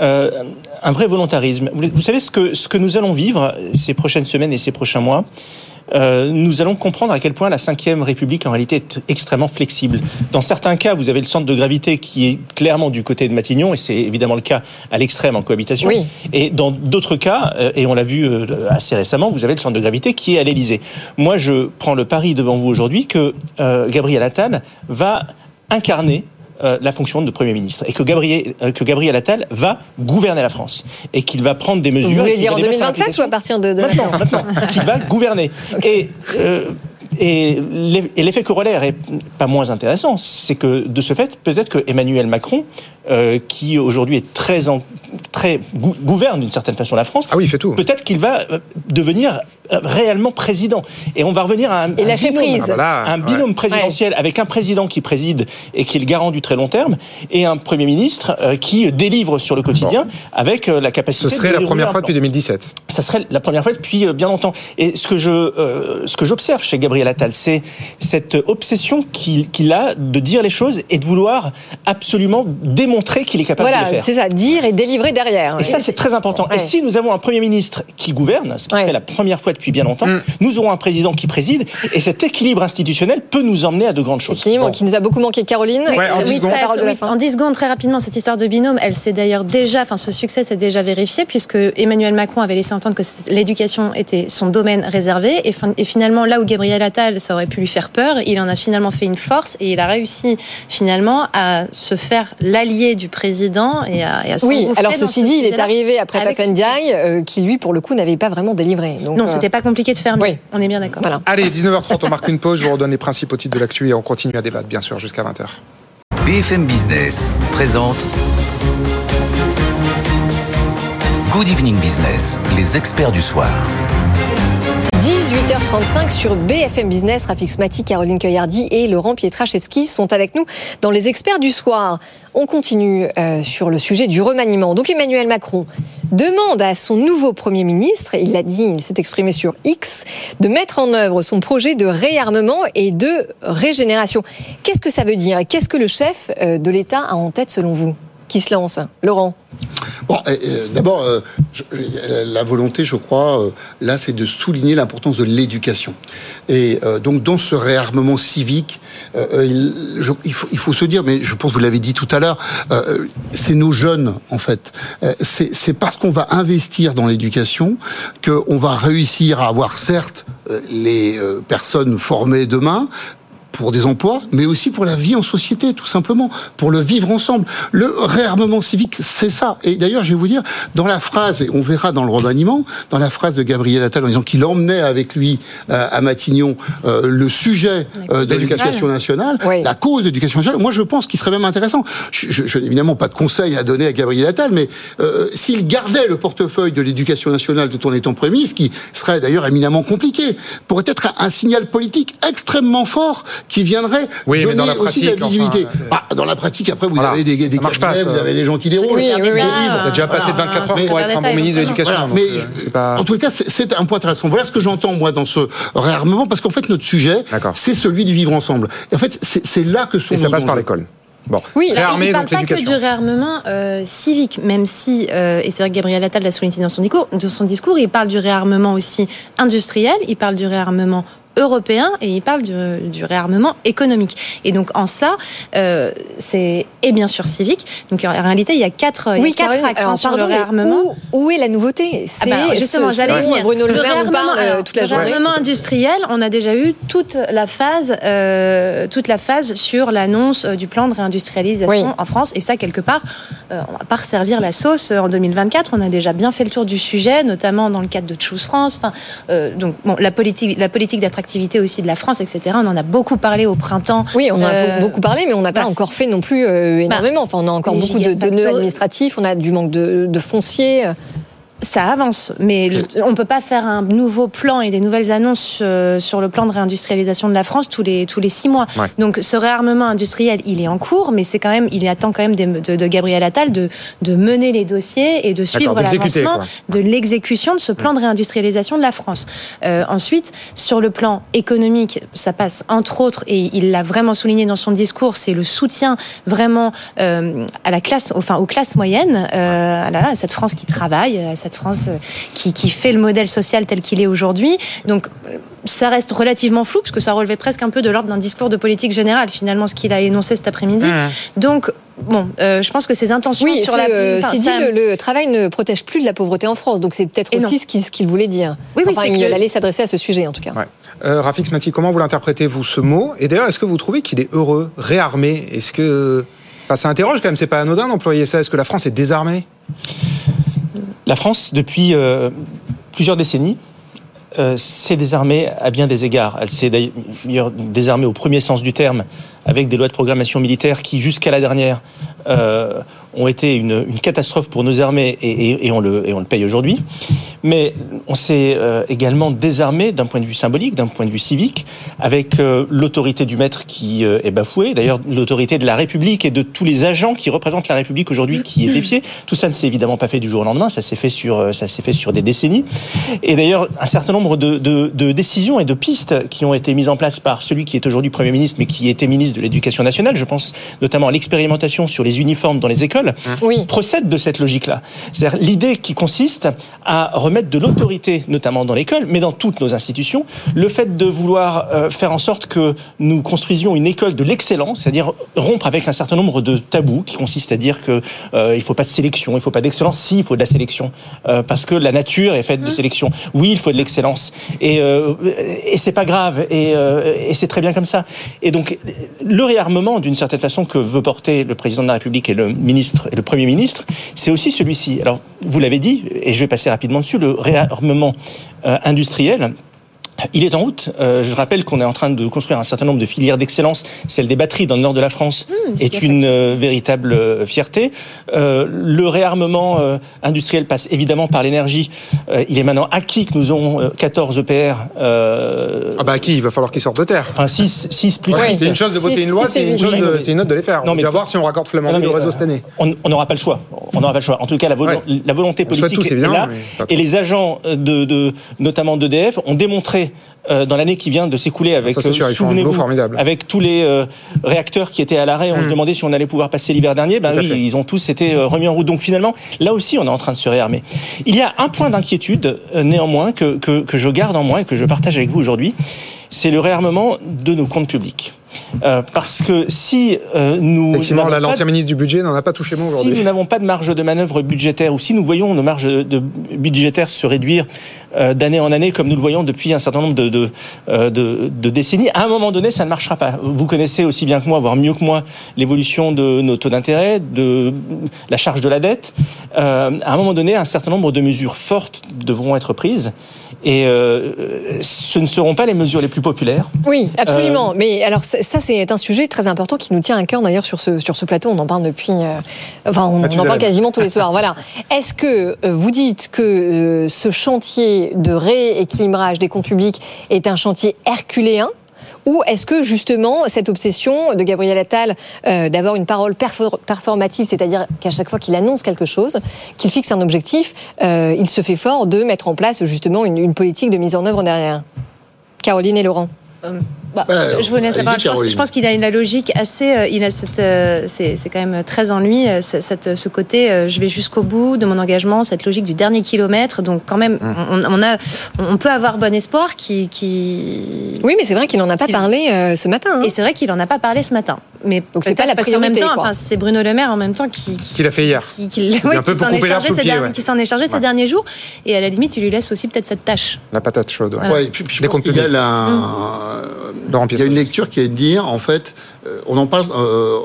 [SPEAKER 9] euh, un vrai volontarisme. Vous, vous savez ce que, ce que nous allons vivre ces prochaines semaines et ces prochains mois? Euh, nous allons comprendre à quel point la Ve République en réalité est extrêmement flexible. Dans certains cas, vous avez le centre de gravité qui est clairement du côté de Matignon, et c'est évidemment le cas à l'extrême en cohabitation.
[SPEAKER 3] Oui.
[SPEAKER 9] Et dans d'autres cas, euh, et on l'a vu euh, assez récemment, vous avez le centre de gravité qui est à l'Élysée. Moi, je prends le pari devant vous aujourd'hui que euh, Gabriel Attal va incarner euh, la fonction de Premier ministre. Et que Gabriel, euh, que Gabriel Attal va gouverner la France. Et qu'il va prendre des mesures.
[SPEAKER 3] Vous voulez dire en
[SPEAKER 9] les mettre
[SPEAKER 3] 2027 ou à partir de, de
[SPEAKER 9] maintenant, maintenant, qu'il va gouverner. Et, euh, et l'eff- et l'effet corollaire est pas moins intéressant, c'est que de ce fait, peut-être que Emmanuel Macron, euh, qui aujourd'hui est très en, très gou- gouverne d'une certaine façon la France,
[SPEAKER 2] Ah oui, il fait tout.
[SPEAKER 9] peut-être qu'il va euh, devenir euh, réellement président. Et on va revenir à un,
[SPEAKER 3] Et
[SPEAKER 9] un
[SPEAKER 3] lâcher
[SPEAKER 9] binôme,
[SPEAKER 3] prise.
[SPEAKER 2] Ah bah là,
[SPEAKER 9] un binôme
[SPEAKER 2] ouais.
[SPEAKER 9] présidentiel avec un président qui préside et qui est le garant du très long terme, et un premier ministre euh, qui délivre sur le quotidien avec la capacité.
[SPEAKER 2] Ce serait
[SPEAKER 9] de
[SPEAKER 2] la première fois depuis 2017.
[SPEAKER 9] ça serait la première fois depuis bien longtemps. Et ce que je, euh, ce que j'observe chez Gabriel Attal, c'est cette obsession qu'il qu'il a de dire les choses et de vouloir absolument démontrer qu'il est capable de
[SPEAKER 3] Voilà,
[SPEAKER 9] le faire.
[SPEAKER 3] c'est ça, dire et délivrer derrière.
[SPEAKER 9] Et ça, c'est très important.
[SPEAKER 3] Ouais.
[SPEAKER 9] Et si nous avons un Premier ministre qui gouverne, ce qui
[SPEAKER 3] Ouais.
[SPEAKER 9] serait la première fois depuis bien longtemps,
[SPEAKER 2] Mm.
[SPEAKER 9] nous aurons un président qui préside, et cet équilibre institutionnel peut nous emmener à de grandes choses.
[SPEAKER 3] Équilibre qui nous a beaucoup manqué. Caroline,
[SPEAKER 2] Ouais, en
[SPEAKER 3] oui,
[SPEAKER 2] 10 secondes.
[SPEAKER 3] la parole de la
[SPEAKER 10] Oui,
[SPEAKER 3] fin.
[SPEAKER 10] en 10 secondes, très rapidement, cette histoire de binôme, elle s'est d'ailleurs déjà, enfin, ce succès s'est déjà vérifié puisque Emmanuel Macron avait laissé entendre que l'éducation était son domaine réservé et, fin- et finalement, là où Gabriel Attal, ça aurait pu lui faire peur, il en a finalement fait une force et il a réussi finalement à se faire l'allié du président et à, et à
[SPEAKER 3] Oui,
[SPEAKER 10] s'engouffrer
[SPEAKER 3] alors ceci
[SPEAKER 10] ce
[SPEAKER 3] dit, il est arrivé après Papendiaï, euh, qui lui, pour le coup, n'avait pas vraiment délivré. Donc,
[SPEAKER 10] Non,
[SPEAKER 3] euh,
[SPEAKER 10] c'était pas compliqué de faire mieux.
[SPEAKER 3] oui.
[SPEAKER 10] On est bien d'accord.
[SPEAKER 3] Voilà.
[SPEAKER 2] Allez, 19h30, on marque une pause. Je vous redonne les principaux titres de l'actu et on continue à débattre, bien sûr, jusqu'à 20h.
[SPEAKER 1] BFM Business présente Good Evening Business, les experts du soir.
[SPEAKER 3] 18h35 sur BFM Business. Rafik Smati, Caroline Cueillardi et Laurent Pietraszewski sont avec nous dans les experts du soir. On continue euh, sur le sujet du remaniement. Donc Emmanuel Macron demande à son nouveau Premier ministre, il l'a dit, il s'est exprimé sur X, de mettre en œuvre son projet de réarmement et de régénération. Qu'est-ce que ça veut dire qu'est-ce que le chef euh, de l'État a en tête selon vous? Qui se lance Laurent
[SPEAKER 11] d'abord, euh, euh, la volonté, je crois, euh, là, c'est de souligner l'importance de l'éducation. Et donc, dans ce réarmement civique, il, faut, se dire, mais je pense que vous l'avez dit tout à l'heure, c'est nos jeunes, en fait. C'est parce qu'on va investir dans l'éducation qu'on va réussir à avoir, certes, les personnes formées demain, pour des emplois, mais aussi pour la vie en société, tout simplement, pour le vivre ensemble. Le réarmement civique, c'est ça. Et d'ailleurs, je vais vous dire, dans la phrase, et on verra dans le remaniement, dans la phrase de Gabriel Attal en disant qu'il emmenait avec lui euh, à Matignon euh, le sujet euh, de l'éducation nationale,
[SPEAKER 3] Oui.
[SPEAKER 11] la cause de l'éducation nationale, moi je pense qu'il serait même intéressant. Je, je, je n'ai évidemment pas de conseil à donner à Gabriel Attal, mais euh, s'il gardait le portefeuille de l'éducation nationale tout en étant Premier ce qui serait d'ailleurs éminemment compliqué, pourrait être un signal politique extrêmement fort qui viendrait
[SPEAKER 2] Oui, mais
[SPEAKER 11] donner
[SPEAKER 2] dans la
[SPEAKER 11] aussi de la
[SPEAKER 2] pratique,
[SPEAKER 11] visibilité.
[SPEAKER 2] enfin, euh,
[SPEAKER 11] Bah, dans la pratique, après, vous
[SPEAKER 2] Voilà.
[SPEAKER 11] avez des, des
[SPEAKER 2] pas,
[SPEAKER 11] cabinets,
[SPEAKER 2] ça.
[SPEAKER 11] vous avez des gens qui déroulent.
[SPEAKER 3] Oui, oui.
[SPEAKER 2] On a déjà passé
[SPEAKER 10] Voilà.
[SPEAKER 2] 24 heures pour être un bon ministre de l'éducation.
[SPEAKER 11] Mais
[SPEAKER 2] euh, pas.
[SPEAKER 11] en tout cas, c'est- un point intéressant. Voilà ce que j'entends moi dans ce réarmement, parce qu'en fait, notre sujet,
[SPEAKER 2] D'accord.
[SPEAKER 11] c'est celui du vivre ensemble. Et en fait, c'est là que sont
[SPEAKER 2] Et ça passe par l'école. Bon,
[SPEAKER 3] Oui,
[SPEAKER 10] Là, il parle
[SPEAKER 2] donc
[SPEAKER 10] pas que du réarmement euh, civique, même si, euh, et c'est vrai que Gabriel Attal l'a souligné dans son discours, dans son discours, il parle du réarmement aussi industriel, il parle du réarmement européen et il parle du, du réarmement économique. Et donc en ça, euh, c'est et bien sûr civique. Donc en réalité, il y a quatre, il y a
[SPEAKER 3] Oui,
[SPEAKER 10] quatre axes hein,
[SPEAKER 3] alors,
[SPEAKER 10] sur
[SPEAKER 3] pardon,
[SPEAKER 10] le réarmement.
[SPEAKER 3] Où, où est la nouveauté C'est
[SPEAKER 10] Ah bah, justement, j'allais venir.
[SPEAKER 3] Bruno Le, Maire nous
[SPEAKER 10] réarmement,
[SPEAKER 3] parle euh,
[SPEAKER 10] alors,
[SPEAKER 3] toute la
[SPEAKER 10] le réarmement industriel, on a déjà eu toute la phase, euh, toute la phase sur l'annonce du plan de réindustrialisation
[SPEAKER 3] Oui.
[SPEAKER 10] en France. Et ça, quelque part, euh, on va pas resservir la sauce en 2024. On a déjà bien fait le tour du sujet, notamment dans le cadre de Choose France. Enfin, donc, bon, la politique, la politique d'attractivité aussi de la France, etc. On en a beaucoup parlé au printemps.
[SPEAKER 3] Oui, on a
[SPEAKER 10] Euh,
[SPEAKER 3] beaucoup parlé, mais on n'a pas
[SPEAKER 10] bah,
[SPEAKER 3] encore fait non plus euh, énormément. Enfin, on a encore beaucoup de, de nœuds administratifs, on a du manque de, de foncier.
[SPEAKER 10] Ça avance, mais on peut pas faire un nouveau plan et des nouvelles annonces euh, sur le plan de réindustrialisation de la France tous les tous les six mois.
[SPEAKER 2] Ouais.
[SPEAKER 10] Donc ce réarmement industriel, il est en cours, mais c'est quand même, il attend quand même des- de, de Gabriel Attal de de mener les dossiers et de suivre l'avancement de l'exécution de ce plan de réindustrialisation de la France. Euh, ensuite, sur le plan économique, ça passe entre autres, et il l'a vraiment souligné dans son discours, c'est le soutien vraiment euh, à la classe, enfin aux classes moyennes, euh, à, la- à cette France qui travaille, à cette France euh, qui, qui fait le modèle social tel qu'il est aujourd'hui. Donc euh, ça reste relativement flou, parce que ça relevait presque un peu de l'ordre d'un discours de politique générale, finalement, ce qu'il a énoncé cet après-midi. Donc, bon, euh, je pense que ses intentions
[SPEAKER 3] Oui,
[SPEAKER 10] sur
[SPEAKER 3] c'est,
[SPEAKER 10] la...
[SPEAKER 3] euh,
[SPEAKER 10] enfin,
[SPEAKER 3] dit,
[SPEAKER 10] ça-
[SPEAKER 3] le, le travail ne protège plus de la pauvreté en France, donc c'est peut-être aussi ce qu'il, ce qu'il voulait dire.
[SPEAKER 10] Oui, oui,
[SPEAKER 3] Enfin,
[SPEAKER 10] c'est
[SPEAKER 3] il
[SPEAKER 10] que-
[SPEAKER 3] allait s'adresser à ce sujet, en tout cas.
[SPEAKER 2] Ouais. Euh, Rafik Smati, comment vous l'interprétez, vous, ce mot? Et d'ailleurs, est-ce que vous trouvez qu'il est heureux, réarmé? Est-ce que. Enfin, ça interroge quand même, c'est pas anodin d'employer ça. Est-ce que la France est désarmée?
[SPEAKER 9] La France, depuis euh, plusieurs décennies, euh, s'est désarmée à bien des égards. Elle s'est d'ailleurs désarmée au premier sens du terme, avec des lois de programmation militaire qui, jusqu'à la dernière, euh, ont été une, catastrophe pour nos armées on, le, et on le paye aujourd'hui. Mais on s'est euh, également désarmé d'un point de vue symbolique, d'un point de vue civique, avec euh, l'autorité du maître qui euh, est bafouée, d'ailleurs l'autorité de la République et de tous les agents qui représentent la République aujourd'hui qui est défiée. Tout ça ne s'est évidemment pas fait du jour au lendemain, ça s'est fait sur, ça s'est fait sur des décennies. Et d'ailleurs, un certain nombre de, de- de décisions et de pistes qui ont été mises en place par celui qui est aujourd'hui Premier ministre, mais qui était ministre de l'Éducation nationale, je pense notamment à l'expérimentation sur les uniformes dans les écoles,
[SPEAKER 3] Oui.
[SPEAKER 9] procède de cette logique-là. C'est-à-dire l'idée qui consiste à remettre de l'autorité, notamment dans l'école, mais dans toutes nos institutions, le fait de vouloir euh, faire en sorte que nous construisions une école de l'excellence, c'est-à-dire rompre avec un certain nombre de tabous qui consistent à dire que euh, il faut pas de sélection, il faut pas d'excellence, si il faut de la sélection, euh, parce que la nature est faite de sélection. Oui, il faut de l'excellence, et euh, et c'est pas grave, et, euh, et c'est très bien comme ça. Et donc le réarmement, d'une certaine façon, que veut porter le président de la République et le ministre et le premier ministre, c'est aussi celui-ci. Alors, vous l'avez dit, et je vais passer rapidement dessus, le réarmement euh, industriel. Il est en route. Euh, je rappelle qu'on est en train de construire un certain nombre de filières d'excellence. Celle des batteries dans le nord de la France est une euh, véritable euh, fierté. Euh, le réarmement euh, industriel passe évidemment par l'énergie. Euh, il est maintenant acquis que nous avons euh, 14 EPR. Euh,
[SPEAKER 2] Ah bah qui Il va falloir qu'ils sortent de terre.
[SPEAKER 9] Enfin 6, 6 plus
[SPEAKER 2] Ouais, c'est une chose de voter une loi, c'est une, chose
[SPEAKER 9] Oui, mais-
[SPEAKER 2] une autre de les faire.
[SPEAKER 9] Non,
[SPEAKER 2] on
[SPEAKER 9] mais
[SPEAKER 2] va
[SPEAKER 9] faut-
[SPEAKER 2] voir si on raccorde
[SPEAKER 9] mais,
[SPEAKER 2] au réseau
[SPEAKER 9] euh,
[SPEAKER 2] cette année.
[SPEAKER 9] On n'aura pas le choix. On n'aura pas le choix. En tout cas, la, volo-
[SPEAKER 2] Ouais.
[SPEAKER 9] la volonté politique
[SPEAKER 2] tous,
[SPEAKER 9] est là. Et les agents de, de notamment d'EDF ont démontré euh, dans l'année qui vient de s'écouler avec,
[SPEAKER 2] Ça,
[SPEAKER 9] euh,
[SPEAKER 2] sûr,
[SPEAKER 9] souvenez-vous, avec tous les euh, réacteurs qui étaient à l'arrêt, on se demandait si on allait pouvoir passer l'hiver dernier. Ben oui,
[SPEAKER 2] fait.
[SPEAKER 9] ils ont tous été euh, remis en route. Donc finalement, là aussi, on est en train de se réarmer. Il y a un point d'inquiétude, euh, néanmoins, que, que, que je garde en moi et que je partage avec vous aujourd'hui, c'est le réarmement de nos comptes publics. Euh, parce que si euh, nous
[SPEAKER 2] Effectivement, l'ancien ministre du budget n'en a pas touché mot
[SPEAKER 9] si
[SPEAKER 2] aujourd'hui.
[SPEAKER 9] nous n'avons pas de marge de manœuvre budgétaire ou si nous voyons nos marges de budgétaires se réduire euh, d'année en année comme nous le voyons depuis un certain nombre de, de, de, de décennies, à un moment donné, ça ne marchera pas. Vous connaissez aussi bien que moi, voire mieux que moi, l'évolution de nos taux d'intérêt, de la charge de la dette. À un moment donné, un certain nombre de mesures fortes devront être prises et euh, ce ne seront pas les mesures les plus populaires.
[SPEAKER 3] Oui, absolument.
[SPEAKER 9] Euh,
[SPEAKER 3] Mais alors ça, c'est un sujet très important qui nous tient à cœur d'ailleurs sur ce, sur ce plateau. On en parle depuis... euh, enfin, on, on en
[SPEAKER 2] Mathusalem.
[SPEAKER 3] parle quasiment tous les soirs. Voilà. Est-ce que vous dites que euh, ce chantier de rééquilibrage des comptes publics est un chantier herculéen? Ou est-ce que justement cette obsession de Gabriel Attal euh, d'avoir une parole perfor- performative, c'est-à-dire qu'à chaque fois qu'il annonce quelque chose, qu'il fixe un objectif, euh, il se fait fort de mettre en place justement une, une politique de mise en œuvre derrière? Caroline et Laurent.
[SPEAKER 10] Bah, je vous laisse la parole. Je pense,
[SPEAKER 11] Caroline.
[SPEAKER 10] je pense qu'il a une la logique assez. euh, il a cette. euh, c'est c'est quand même très en lui euh, ce- cette, ce côté. euh, je vais jusqu'au bout de mon engagement. Cette logique du dernier kilomètre. Donc quand même, on, on a, on peut avoir bon espoir qui. qui...
[SPEAKER 3] Oui, mais c'est vrai qu'il n'en a pas parlé euh, ce matin. hein.
[SPEAKER 10] Et c'est vrai qu'il en a pas parlé ce matin. Mais
[SPEAKER 3] Donc c'est pas la
[SPEAKER 10] parce qu'en même temps,
[SPEAKER 3] quoi.
[SPEAKER 10] enfin, c'est Bruno Le Maire en même temps qui. qui
[SPEAKER 2] Qu'il a fait hier.
[SPEAKER 10] qui, qui-
[SPEAKER 2] est
[SPEAKER 10] ouais,
[SPEAKER 2] un peu
[SPEAKER 10] s'en est chargé,
[SPEAKER 2] pied, ouais.
[SPEAKER 10] qui s'en est chargé ces derniers jours. Et à la limite, il lui laisse aussi peut-être cette tâche.
[SPEAKER 2] La patate chaude. ouais.
[SPEAKER 11] Ouais, et puis, puis je pense qu'il y a la-
[SPEAKER 2] Laurent
[SPEAKER 11] il y a une lecture qui est de dire, en fait, on en parle euh,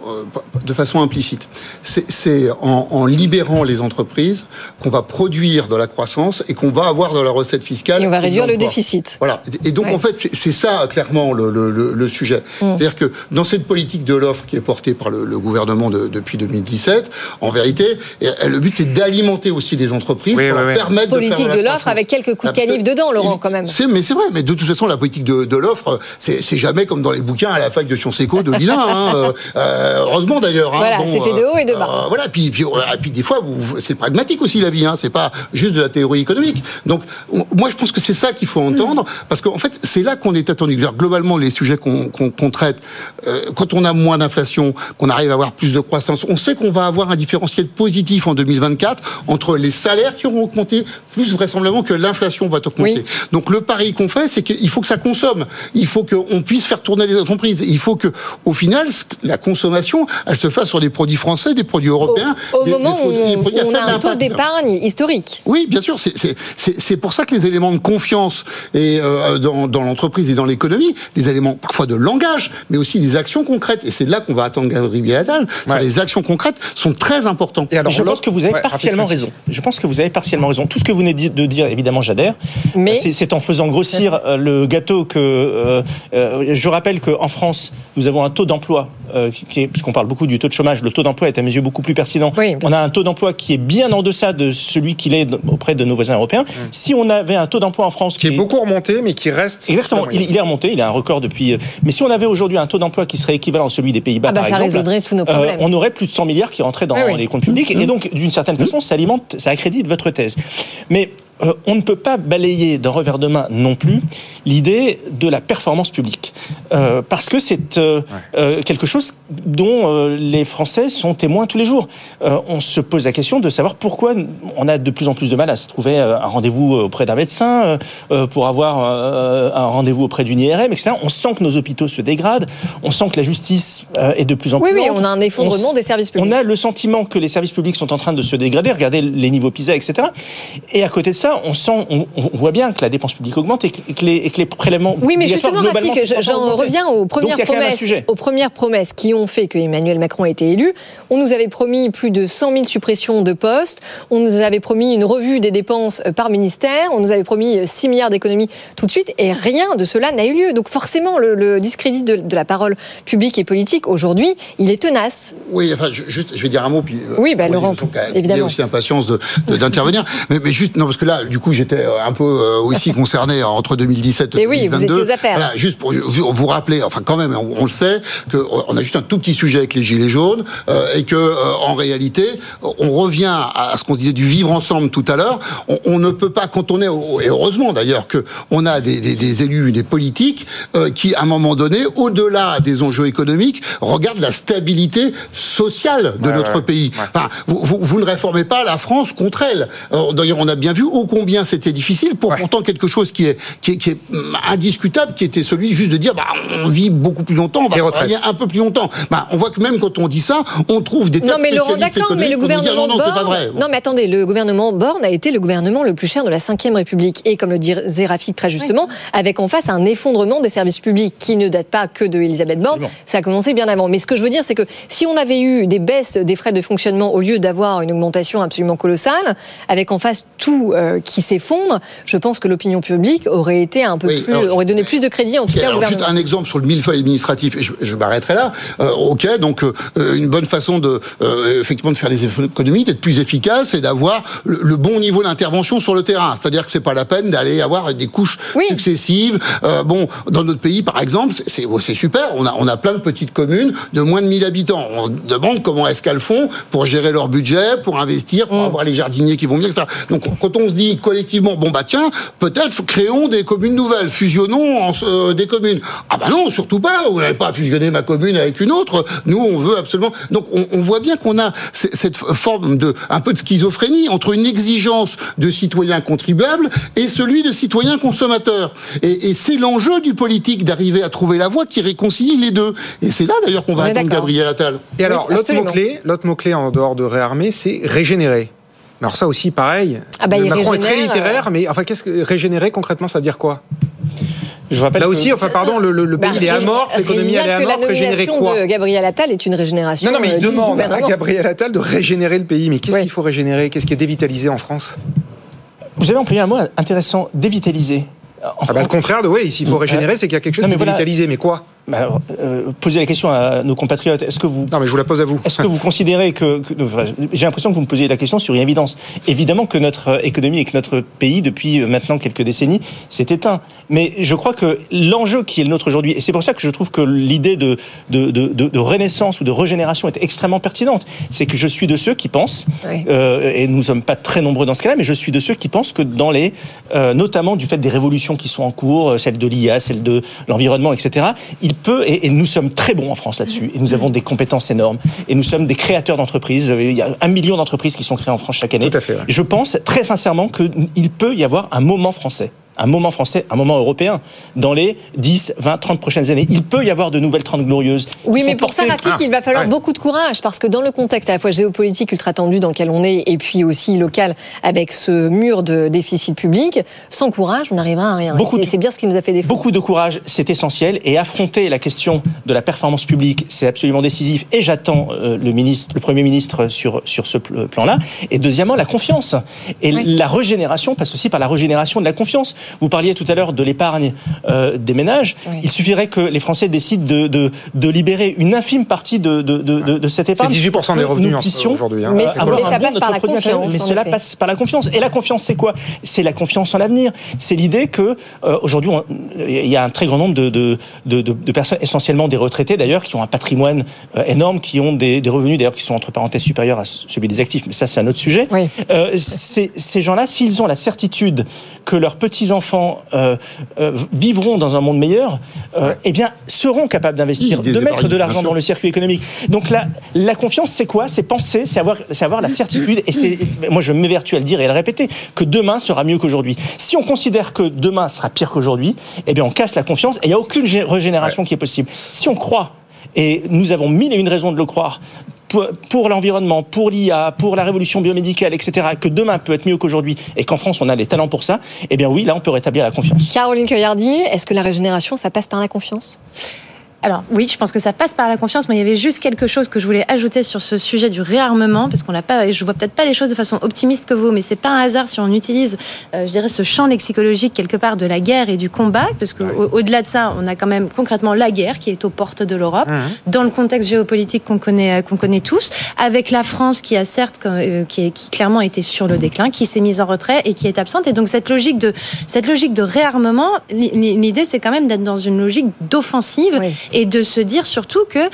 [SPEAKER 11] de façon implicite. C'est en, en, libérant les entreprises qu'on va produire de la croissance et qu'on va avoir de la recette fiscale.
[SPEAKER 3] Et on va réduire le déficit.
[SPEAKER 11] Voilà. Et donc, en fait, c'est ça, clairement, le, le, le, sujet. Mm. C'est-à-dire que dans cette politique de l'offre qui est portée par le, gouvernement de, depuis 2017, en vérité, le but, c'est d'alimenter aussi les entreprises pour leur permettre
[SPEAKER 3] politique
[SPEAKER 11] de
[SPEAKER 3] faire de l'offre avec quelques coups de canif dedans, Laurent, quand même.
[SPEAKER 11] Mais c'est vrai. Mais de toute façon, la politique de, de l'offre, c'est jamais comme dans les bouquins à la fac de Sciences Éco de Hein, euh, euh, heureusement d'ailleurs. Hein,
[SPEAKER 3] voilà, c'est fait de haut et de bas.
[SPEAKER 11] Euh, voilà. Puis, puis, puis, des fois, c'est pragmatique aussi la vie. Hein, c'est pas juste de la théorie économique. Donc, moi, je pense que c'est ça qu'il faut entendre, parce qu'en fait, c'est là qu'on est attendu. Globalement, les sujets qu'on traite, quand on a moins d'inflation, qu'on arrive à avoir plus de croissance, on sait qu'on va avoir un différentiel positif en 2024 entre les salaires qui auront augmenté, plus vraisemblablement que l'inflation va augmenter. Donc, le pari qu'on fait, c'est qu'il faut que ça consomme. Il faut qu'on puisse faire tourner les entreprises. Il faut que, au final, la consommation, elle se fasse sur des produits français, des produits européens.
[SPEAKER 3] Au, moment où on, a un taux d'épargne historique.
[SPEAKER 11] Oui, bien sûr. C'est pour ça que les éléments de confiance et euh, dans, dans l'entreprise et dans l'économie, les éléments parfois de langage, mais aussi des actions concrètes. Et c'est là qu'on va attendre Gabriel Attal. Les actions concrètes sont très importantes.
[SPEAKER 9] Et alors, je pense que vous avez partiellement raison. Je pense que vous avez partiellement raison. Tout ce que vous venez de dire, évidemment, j'adhère. Mais c'est en faisant grossir euh, le gâteau que euh, je rappelle qu'en France, nous avons un taux d'emploi euh, puisqu'on parle beaucoup du taux de chômage, le taux d'emploi est à mes yeux beaucoup plus pertinent. on a un taux d'emploi qui est bien en deçà de celui qu'il est auprès de nos voisins européens. Mm. Si on avait un taux d'emploi en France
[SPEAKER 2] qui, est, beaucoup remonté, mais qui reste
[SPEAKER 9] exactement, il, est remonté, il a un record depuis. Euh, mais si on avait aujourd'hui un taux d'emploi qui serait équivalent à celui des Pays-Bas,
[SPEAKER 3] ah bah,
[SPEAKER 9] par
[SPEAKER 3] exemple, tous nos problèmes.
[SPEAKER 9] on aurait plus de 100 milliards qui rentraient dans les comptes publics, et donc d'une certaine façon, ça alimente, ça accrédite votre thèse. Mais euh, on ne peut pas balayer d'un revers de main non plus l'idée de la performance publique. Euh, parce que c'est euh, quelque chose dont les Français sont témoins tous les jours. on se pose la question de savoir pourquoi on a de plus en plus de mal à se trouver un rendez-vous auprès d'un médecin, pour avoir un rendez-vous auprès d'une IRM, etc. On sent que nos hôpitaux se dégradent, on sent que la justice est de plus en plus
[SPEAKER 3] Oui, oui, on a un effondrement des services publics.
[SPEAKER 9] On a le sentiment que les services publics sont en train de se dégrader, regardez les niveaux PISA, etc. Et à côté de ça, on sent, on, voit bien que la dépense publique augmente et que, les, les, prélèvements.
[SPEAKER 3] Oui, mais justement, Rafik, j'en reviens aux premières promesses, aux premières promesses qui ont fait que Emmanuel Macron a été élu. On nous avait promis plus de 100 000 suppressions de postes. On nous avait promis une revue des dépenses euh, par ministère. On nous avait promis 6 euh, milliards d'économies tout de suite, et rien de cela n'a eu lieu. Donc forcément, le, discrédit de, la parole publique et politique aujourd'hui, il est tenace.
[SPEAKER 11] Oui, enfin, juste, je vais dire un mot, puis.
[SPEAKER 3] Euh, oui, ben, Laurent, évidemment. Il y
[SPEAKER 11] a aussi impatience d'intervenir, mais, mais juste non, parce que là, du coup, j'étais un peu euh, aussi concerné entre 2017 et 2022.
[SPEAKER 3] oui, vous étiez aux affaires.
[SPEAKER 11] juste pour vous rappeler, enfin quand même, on, le sait, qu'on a juste un tout petit sujet avec les gilets jaunes euh, et que euh, en réalité, on revient à, ce qu'on disait du vivre ensemble tout à l'heure. On, ne peut pas, quand on est, et heureusement d'ailleurs, que on a des, des, des, élus, des politiques qui, à un moment donné, au-delà des enjeux économiques, regardent la stabilité sociale de notre pays. Enfin, vous, vous, vous, ne réformez pas la France contre elle. D'ailleurs, on a bien vu au combien c'était difficile pour pourtant quelque chose qui est, qui est, qui est, hum, indiscutable, qui était celui juste de dire bah, on vit beaucoup plus longtemps, on va travailler un peu plus longtemps. Bah, on voit que même quand on dit ça, on trouve des tas
[SPEAKER 3] non, mais
[SPEAKER 11] Laurent,
[SPEAKER 3] d'accord, mais le gouvernement non, non, pas vrai. non, mais attendez, le gouvernement Borne a été le gouvernement le plus cher de la Ve République. Et comme le dit Zérafik très justement, avec en face un effondrement des services publics qui ne date pas que de Elisabeth Borne, ça a commencé bien avant. Mais ce que je veux dire, c'est que si on avait eu des baisses des frais de fonctionnement au lieu d'avoir une augmentation absolument colossale, avec en face tout euh, qui s'effondre, je pense que l'opinion publique aurait été un peu plus, aurait donné plus de crédit en tout cas.
[SPEAKER 11] Alors juste un exemple sur le millefeuille administratif, et je, m'arrêterai là. Euh, ok, donc euh, une bonne façon de euh, effectivement de faire des économies, d'être plus efficace, et d'avoir le, bon niveau d'intervention sur le terrain. C'est-à-dire que c'est pas la peine d'aller avoir des couches successives. bon, dans notre pays, par exemple, c'est c'est super. On a on a plein de petites communes de moins de 1000 habitants. On se demande comment est-ce qu'elles font pour gérer leur budget, pour investir, pour mm. avoir les jardiniers qui vont bien, etc. Donc quand on se dit collectivement, bon bah tiens, peut-être créons des communes nouvelles, fusionnons en, euh, des communes. Ah bah non, surtout pas. Vous n'avez pas fusionner ma commune avec une autre. Nous, on veut absolument. Donc on, on voit bien qu'on a cette forme de un peu de schizophrénie entre une exigence de citoyens contribuables et celui de citoyens consommateurs. Et, et c'est l'enjeu du politique d'arriver à trouver la voie qui réconcilie les deux. Et c'est là d'ailleurs qu'on va attendre Gabriel Attal.
[SPEAKER 2] Et alors l'autre mot clé, l'autre mot clé en dehors de réarmer, c'est régénérer. Alors ça aussi, pareil.
[SPEAKER 3] Ah bah,
[SPEAKER 2] Macron est très
[SPEAKER 3] euh,
[SPEAKER 2] littéraire, mais enfin, qu'est-ce que régénérer concrètement, ça veut dire quoi?
[SPEAKER 9] Je rappelle
[SPEAKER 2] Là
[SPEAKER 9] que-
[SPEAKER 2] aussi, enfin, pardon, le, le- le pays
[SPEAKER 3] Bah,
[SPEAKER 2] est amorphe, l'économie est amorphe, régénérer
[SPEAKER 3] nomination
[SPEAKER 2] quoi?
[SPEAKER 3] de Gabriel Attal est une régénération.
[SPEAKER 2] Non, non, mais
[SPEAKER 3] euh,
[SPEAKER 2] il demande à. Gabriel Attal de régénérer le pays. Mais qu'est-ce qu'il faut régénérer? Qu'est-ce qui est dévitalisé en France?
[SPEAKER 9] Vous avez employé un mot intéressant, dévitaliser.
[SPEAKER 2] Ah bah, le contraire de oui, s'il faut régénérer, c'est qu'il y a quelque chose
[SPEAKER 9] voilà.
[SPEAKER 2] dévitalisé. Mais quoi?
[SPEAKER 9] Bah alors, euh, posez la question à nos compatriotes. Est-ce que vous
[SPEAKER 2] Non, mais je vous la pose à vous.
[SPEAKER 9] Est-ce que vous considérez que, que- enfin, j'ai l'impression que vous me posez la question sur une évidence. Évidemment que notre euh, économie et que notre pays depuis euh, maintenant quelques décennies s'est éteint. Mais je crois que l'enjeu qui est le nôtre aujourd'hui, et c'est pour ça que je trouve que l'idée de, de, de, de- de renaissance ou de régénération est extrêmement pertinente, c'est que je suis de ceux qui pensent,
[SPEAKER 3] Oui.
[SPEAKER 9] euh, et nous ne sommes pas très nombreux dans ce cas-là, mais je suis de ceux qui pensent que dans les, euh, notamment du fait des révolutions qui sont en cours, euh, celle de l'IA, celle de l'environnement, etc., il peut, et, et nous sommes très bons en France là-dessus, et nous avons des compétences énormes, et nous sommes des créateurs d'entreprises. Il y a un million d'entreprises qui sont créées en France chaque année.
[SPEAKER 2] Tout à fait, ouais.
[SPEAKER 9] Je pense très sincèrement qu'il peut y avoir un moment français un moment français, un moment européen, dans les 10, 20, 30 prochaines années. Il peut y avoir de nouvelles 30 glorieuses.
[SPEAKER 3] Oui, mais pour ça, Rafik, il va falloir
[SPEAKER 9] ouais.
[SPEAKER 3] beaucoup de courage parce que dans le contexte à la fois géopolitique ultra tendu dans lequel on est et puis aussi local avec ce mur de déficit public, sans courage, on n'arrivera à rien. Et
[SPEAKER 9] Beaucoup
[SPEAKER 3] c'est-
[SPEAKER 9] de-
[SPEAKER 3] C'est bien ce qui nous a fait défaut.
[SPEAKER 9] Beaucoup de courage, c'est essentiel. Et affronter la question de la performance publique, c'est absolument décisif. Et j'attends euh, le ministre, le premier ministre sur sur ce pl- plan-là. Et deuxièmement, la confiance. Et
[SPEAKER 3] Oui.
[SPEAKER 9] la régénération passe aussi par la régénération de la confiance. Vous parliez tout à l'heure de l'épargne euh, des ménages.
[SPEAKER 3] Oui.
[SPEAKER 9] Il suffirait que les Français décident de de, de libérer une infime partie de de de, de, de cette
[SPEAKER 2] C'est
[SPEAKER 9] épargne.
[SPEAKER 2] 18% des revenus en-
[SPEAKER 9] puissions,
[SPEAKER 2] aujourd'hui. hein.
[SPEAKER 3] Mais-
[SPEAKER 9] euh,
[SPEAKER 3] mais
[SPEAKER 9] avoir
[SPEAKER 3] ça passe
[SPEAKER 9] de
[SPEAKER 3] par
[SPEAKER 9] notre
[SPEAKER 3] la confiance,
[SPEAKER 9] Mais cela
[SPEAKER 3] effet.
[SPEAKER 9] passe par la confiance. Et la confiance, c'est quoi? C'est la confiance en l'avenir. C'est l'idée que euh, aujourd'hui, il y a un très grand nombre de, de, de, de- de personnes, essentiellement des retraités d'ailleurs, qui ont un patrimoine euh, énorme, qui ont des, des revenus d'ailleurs qui sont entre parenthèses supérieurs à celui des actifs. Mais ça, c'est un autre sujet.
[SPEAKER 3] Oui.
[SPEAKER 9] Euh, ces, ces gens-là, s'ils ont la certitude que leurs petits enfants euh, euh, vivront dans un monde meilleur, euh, eh bien, seront capables d'investir,
[SPEAKER 11] Oui,
[SPEAKER 9] de mettre de l'argent dans le circuit économique. Donc la, la confiance, c'est quoi? C'est penser, c'est avoir, avoir la certitude, et c'est, moi je m'évertue à le dire et à le répéter, que demain sera mieux qu'aujourd'hui. Si on considère que demain sera pire qu'aujourd'hui, eh bien on casse la confiance et il n'y a aucune gé- régénération qui est possible. Si on croit, et nous avons mille et une raisons de le croire, pour, l'environnement, pour l'IA, pour la révolution biomédicale, etc., que demain peut être mieux qu'aujourd'hui, et qu'en France on a les talents pour ça, eh bien oui, là on peut rétablir la confiance.
[SPEAKER 3] Caroline Cueillardi, est-ce que la régénération, ça passe par la confiance?
[SPEAKER 10] Alors oui, je pense que ça passe par la confiance, mais il y avait juste quelque chose que je voulais ajouter sur ce sujet du réarmement, parce qu'on n'a pas, je vois peut-être pas les choses de façon optimiste que vous, mais c'est pas un hasard si on utilise, euh, je dirais, ce champ lexicologique quelque part de la guerre et du combat, parce que au- au-delà de ça, on a quand même concrètement la guerre qui est aux portes de l'Europe, dans le contexte géopolitique qu'on connaît, euh, qu'on connaît tous, avec la France qui a certes, euh, qui, est, qui clairement était sur le déclin, qui s'est mise en retrait et qui est absente, et donc cette logique de cette logique de réarmement, li- li- l'idée c'est quand même d'être dans une logique d'offensive
[SPEAKER 3] Oui.
[SPEAKER 10] Et de se dire surtout que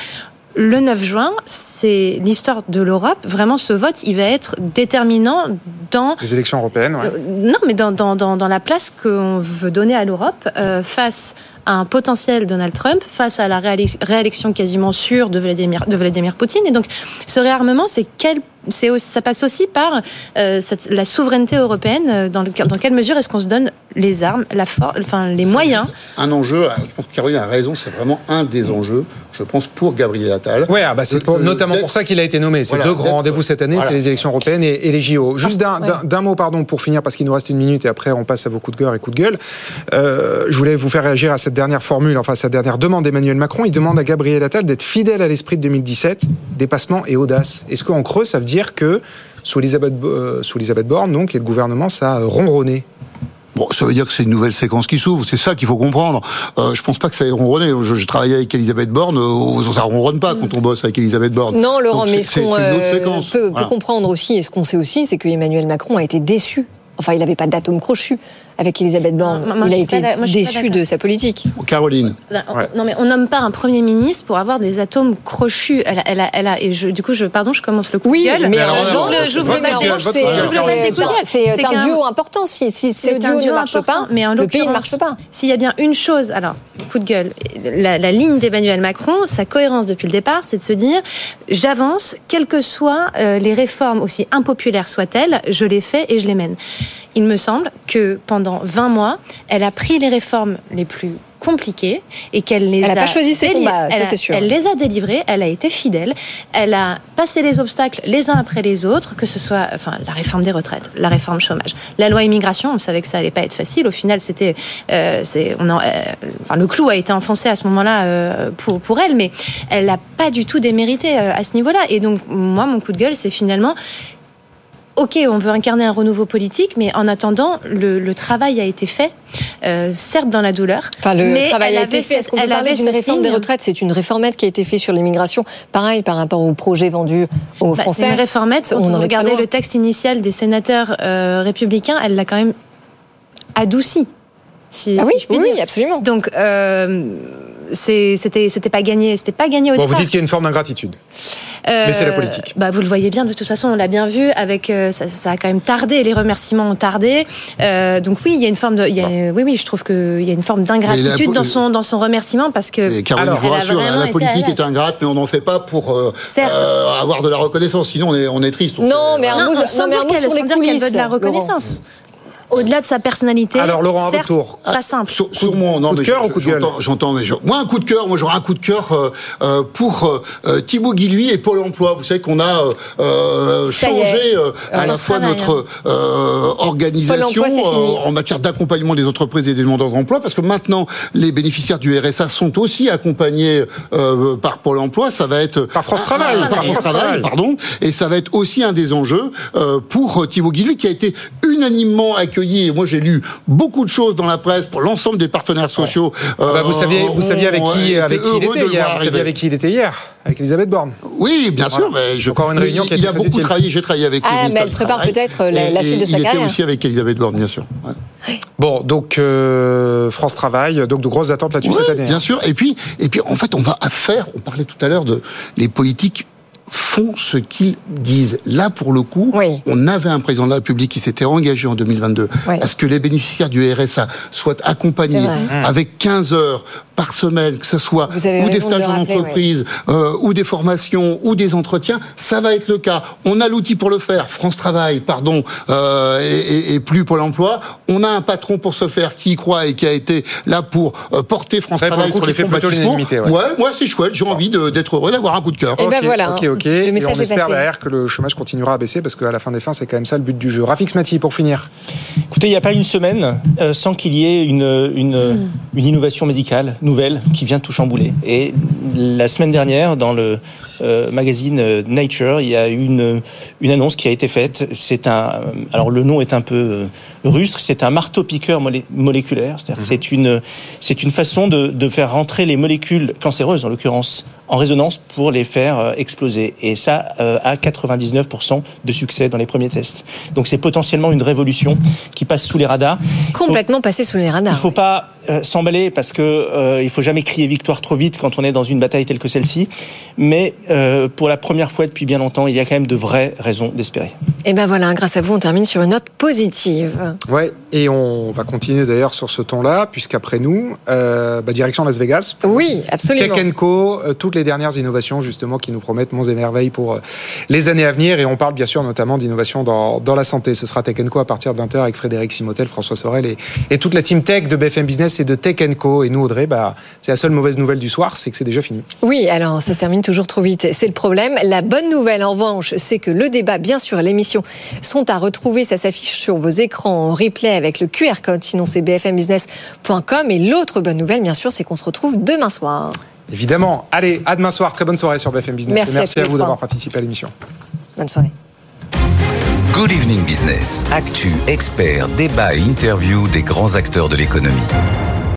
[SPEAKER 10] le 9 juin, c'est l'histoire de l'Europe. Vraiment, ce vote, il va être déterminant dans
[SPEAKER 2] Les élections européennes, ouais.
[SPEAKER 10] euh, non, mais dans, dans, dans, dans la place qu'on veut donner à l'Europe euh, face à un potentiel Donald Trump, face à la réélec- réélection quasiment sûre de Vladimir, de Vladimir Poutine. Et donc, ce réarmement, c'est quel, ça passe aussi par euh, cette- la souveraineté européenne. Dans, le, dans quelle mesure est-ce qu'on se donne les armes, la force, enfin les moyens
[SPEAKER 11] Un enjeu, je pense que Caroline a raison, c'est vraiment un des enjeux, je pense, pour Gabriel Attal.
[SPEAKER 2] Ouais, ah bah c'est notamment pour ça qu'il a été nommé. C'est
[SPEAKER 11] Voilà,
[SPEAKER 2] deux grands rendez-vous cette année,
[SPEAKER 11] voilà.
[SPEAKER 2] c'est les élections européennes et, et les JO. Juste d'un
[SPEAKER 10] ouais.
[SPEAKER 2] D'un- mot, pardon, pour finir, parce qu'il nous reste une minute et après on passe à vos coups de cœur et coups de gueule. Euh, je voulais vous faire réagir à cette dernière formule, enfin cette dernière demande d'Emmanuel Macron. Il demande à Gabriel Attal d'être fidèle à l'esprit de 2017, dépassement et audace. Est-ce qu'en creux, ça veut dire que sous Elisabeth, euh, sous Elisabeth Borne, donc, et le gouvernement, ça a ronronné?
[SPEAKER 11] Bon, ça veut dire que c'est une nouvelle séquence qui s'ouvre, c'est ça qu'il faut comprendre. Euh, je pense pas que ça ait ronronné. Je- J'ai travaillé avec Elisabeth Borne, euh, ça ronronne pas quand on bosse avec Elisabeth Borne.
[SPEAKER 3] Non, Laurent,
[SPEAKER 11] Donc,
[SPEAKER 3] mais ce qu'on euh, peut, comprendre aussi, et ce qu'on sait aussi, c'est que Emmanuel Macron a été déçu. Enfin, il n'avait pas d'atome crochu avec Elisabeth Borne.
[SPEAKER 10] Moi,
[SPEAKER 3] il a été
[SPEAKER 10] moi,
[SPEAKER 3] déçu de sa politique.
[SPEAKER 11] Caroline.
[SPEAKER 10] Non, mais on nomme pas un premier ministre pour avoir des atomes crochus. Elle a, elle a, elle a- et je, du coup, je, pardon, je commence le coup
[SPEAKER 3] Oui,
[SPEAKER 10] de gueule.
[SPEAKER 3] mais
[SPEAKER 10] j'ouvre le, le bal
[SPEAKER 3] c'est
[SPEAKER 10] le
[SPEAKER 3] un duo important. Si, si ce
[SPEAKER 10] C'est
[SPEAKER 3] duo
[SPEAKER 10] un
[SPEAKER 3] ne marche pas,
[SPEAKER 10] mais en
[SPEAKER 3] le pays ne marche pas.
[SPEAKER 10] S'il y a bien une chose, alors, coup de gueule, la, la ligne d'Emmanuel Macron, sa cohérence depuis le départ, c'est de se dire, j'avance, quelles que soient euh, les réformes, aussi impopulaires soient-elles, je les fais et je les mène. Il me semble que pendant 20 mois, elle a pris les réformes les plus compliquées et qu'elle les
[SPEAKER 3] Elle
[SPEAKER 10] a.
[SPEAKER 3] n'a pas choisi ses combats,
[SPEAKER 10] elle a-
[SPEAKER 3] c'est sûr.
[SPEAKER 10] Elle les a délivrés, elle a été fidèle, elle a passé les obstacles les uns après les autres, que ce soit enfin, la réforme des retraites, la réforme chômage, la loi immigration, on savait que ça allait pas être facile. Au final, c'était, euh, c'est, on en- euh, enfin, le clou a été enfoncé à ce moment-là euh, pour, pour elle, mais elle n'a pas du tout démérité euh, à ce niveau-là. Et donc, moi, mon coup de gueule, c'est finalement Ok, on veut incarner un renouveau politique, mais en attendant, le, le travail a été fait, euh, certes dans la douleur.
[SPEAKER 3] Enfin, le
[SPEAKER 10] mais
[SPEAKER 3] travail
[SPEAKER 10] elle
[SPEAKER 3] a été fait. Est-ce qu'on peut parler d'une réforme des retraites? C'est une réformette qui a été faite sur l'immigration. Pareil, par rapport au projet vendu aux
[SPEAKER 10] Bah,
[SPEAKER 3] Français.
[SPEAKER 10] C'est une réformette. Quand
[SPEAKER 3] On
[SPEAKER 10] regardait le texte initial des sénateurs euh, républicains, elle l'a quand même adouci. Si,
[SPEAKER 3] Ah
[SPEAKER 10] si
[SPEAKER 3] oui,
[SPEAKER 10] je puis
[SPEAKER 3] oui,
[SPEAKER 10] dire.
[SPEAKER 3] absolument.
[SPEAKER 10] Donc, euh, c'était c'était pas gagné, c'était pas gagné au
[SPEAKER 2] Bon, vous
[SPEAKER 10] départ.
[SPEAKER 2] dites qu'il y a une forme d'ingratitude.
[SPEAKER 10] Euh,
[SPEAKER 2] Mais c'est la politique.
[SPEAKER 10] Bah, vous le voyez bien, de toute façon, on l'a bien vu. Avec, euh, ça, ça a quand même tardé. Les remerciements ont tardé. Euh, donc oui, il y a une forme de, il y a, oui, oui, je trouve qu'il y a une forme d'ingratitude dans son dans son remerciement parce que.
[SPEAKER 11] Caroline, je vous rassure, la politique est ingrate, mais on n'en fait pas pour euh, euh, avoir de la reconnaissance. Sinon, on est, on est triste. On
[SPEAKER 3] Non,
[SPEAKER 11] fait-
[SPEAKER 3] mais un
[SPEAKER 10] Non,
[SPEAKER 3] mot,
[SPEAKER 10] sans
[SPEAKER 3] non,
[SPEAKER 10] dire qu'elle sans dire veut de la
[SPEAKER 3] Laurent.
[SPEAKER 10] Au-delà de sa personnalité.
[SPEAKER 2] Alors, Laurent, à votre
[SPEAKER 10] certes,
[SPEAKER 2] tour.
[SPEAKER 10] Pas simple.
[SPEAKER 11] Sur, sur moi, non,
[SPEAKER 2] coup de
[SPEAKER 11] mais
[SPEAKER 2] cœur
[SPEAKER 11] je-
[SPEAKER 2] ou coup de gueule
[SPEAKER 11] j'entends, j'entends, mais je- moi un coup de cœur, moi j'aurais un coup de cœur euh, euh, pour euh, euh, Thibaut Guilluy et Pôle Emploi. Vous savez qu'on a euh, euh, changé euh, à la fois notre euh, organisation
[SPEAKER 3] emploi,
[SPEAKER 11] euh, en matière d'accompagnement des entreprises et des demandeurs d'emploi, parce que maintenant les bénéficiaires du RSA sont aussi accompagnés euh, par Pôle Emploi. Ça va être
[SPEAKER 2] Par France Travail.
[SPEAKER 11] par
[SPEAKER 2] Par
[SPEAKER 11] France Travail, pardon. Et ça va être aussi un des enjeux euh, pour Thibaut Guilluy, qui a été unanimement accueilli. Et moi, j'ai lu beaucoup de choses dans la presse pour l'ensemble des partenaires sociaux.
[SPEAKER 2] Ah bah, vous
[SPEAKER 11] Euh,
[SPEAKER 2] saviez, vous saviez avec
[SPEAKER 11] ont
[SPEAKER 2] qui, avec qui il était hier. Vous saviez avec qui il était hier Avec Elisabeth Borne.
[SPEAKER 11] Oui, bien sûr.
[SPEAKER 2] Voilà.
[SPEAKER 11] Mais je,
[SPEAKER 2] Encore une réunion qui a
[SPEAKER 11] il a
[SPEAKER 2] très
[SPEAKER 11] beaucoup
[SPEAKER 2] utile.
[SPEAKER 11] travaillé. J'ai travaillé avec
[SPEAKER 3] Ah,
[SPEAKER 11] lui.
[SPEAKER 3] mais elle prépare peut-être la- la
[SPEAKER 11] Et-
[SPEAKER 3] suite de sa
[SPEAKER 11] Il
[SPEAKER 3] carrière.
[SPEAKER 11] était aussi avec Elisabeth Borne, bien sûr. Ouais.
[SPEAKER 2] Bon, donc euh, France Travail, donc de grosses attentes là-dessus cette année.
[SPEAKER 11] Bien
[SPEAKER 2] hein.
[SPEAKER 11] sûr. Et puis, et puis, en fait, on va faire. On parlait tout à l'heure de les politiques font ce qu'ils disent. Là, pour le coup,
[SPEAKER 3] Oui.
[SPEAKER 11] on avait un président de la République qui s'était engagé en 2022
[SPEAKER 3] Oui.
[SPEAKER 11] à ce que les bénéficiaires du RSA soient accompagnés avec 15 heures par semaine, que ce soit ou des
[SPEAKER 3] de
[SPEAKER 11] stages en entreprise, euh, ou des formations, ou des entretiens, ça va être le cas. On a l'outil pour le faire. France Travail, pardon, euh, et, et- et plus Pôle Emploi. On a un patron pour ce faire qui y croit et qui a été là pour euh, porter France Travail
[SPEAKER 2] le coup,
[SPEAKER 11] sur les
[SPEAKER 2] qui fait
[SPEAKER 11] fonds
[SPEAKER 2] l'unanimité, ouais.
[SPEAKER 11] moi c'est chouette. J'ai envie d'être heureux, d'avoir un coup de cœur.
[SPEAKER 3] Eh ben voilà,
[SPEAKER 2] Ok. Ok.
[SPEAKER 3] Le
[SPEAKER 2] Et on
[SPEAKER 3] est
[SPEAKER 2] espère
[SPEAKER 3] passé.
[SPEAKER 2] derrière que le chômage continuera à baisser parce qu'à la fin des fins, c'est quand même ça le but du jeu. Rafik Smati, pour finir.
[SPEAKER 9] Écoutez, il n'y a pas une semaine euh, sans qu'il y ait une, une, une innovation médicale nouvelle qui vient tout chambouler. Et la semaine dernière, dans le euh, magazine euh, Nature, il y a une, une annonce qui a été faite. C'est un, alors le nom est un peu euh, rustre, c'est un marteau-piqueur molé- moléculaire. C'est-à-dire que c'est une, c'est une façon de, de faire rentrer les molécules cancéreuses, en l'occurrence, en résonance pour les faire euh, exploser. Et ça euh, a 99% de succès dans les premiers tests. Donc c'est potentiellement une révolution qui passe sous les radars.
[SPEAKER 3] Complètement passé sous les
[SPEAKER 9] Il
[SPEAKER 3] radars.
[SPEAKER 9] ne faut pas euh, s'emballer parce que euh, il faut jamais crier victoire trop vite quand on est dans une bataille telle que celle-ci. Mais euh, pour la première fois depuis bien longtemps, il y a quand même de vraies raisons d'espérer.
[SPEAKER 3] Et ben voilà, grâce à vous, on termine sur une note positive.
[SPEAKER 2] Ouais, et on va continuer d'ailleurs sur ce ton-là, puisqu'après nous, euh, bah, direction Las Vegas.
[SPEAKER 3] Oui, absolument.
[SPEAKER 2] Tech Co, euh, toutes les dernières innovations justement qui nous promettent monts et merveilles pour euh, les années à venir. Et on parle bien sûr notamment d'innovation dans, dans la santé. Ce sera Tech Co à partir de 20h avec Frédéric Simotel, François Sorel et, et toute la team tech de BFM Business et de Tech Co. Et nous, Audrey, bah, c'est la seule mauvaise nouvelle du soir, c'est que c'est déjà fini.
[SPEAKER 3] Oui, alors ça se termine toujours trop vite. C'est le problème. La bonne nouvelle, en revanche, c'est que le débat, bien sûr, l'émission sont à retrouver. Ça s'affiche sur vos écrans en replay avec le QR code. Sinon, c'est bfmbusiness.com. Et l'autre bonne nouvelle, bien sûr, c'est qu'on se retrouve demain soir.
[SPEAKER 2] Évidemment. Allez, à demain soir. Très bonne soirée sur BFM Business.
[SPEAKER 3] Merci
[SPEAKER 2] Et merci
[SPEAKER 3] à
[SPEAKER 2] vous d'avoir participé à l'émission.
[SPEAKER 3] Bonne soirée.
[SPEAKER 1] Good Evening Business. Actu, experts, débat et interview des grands acteurs de l'économie.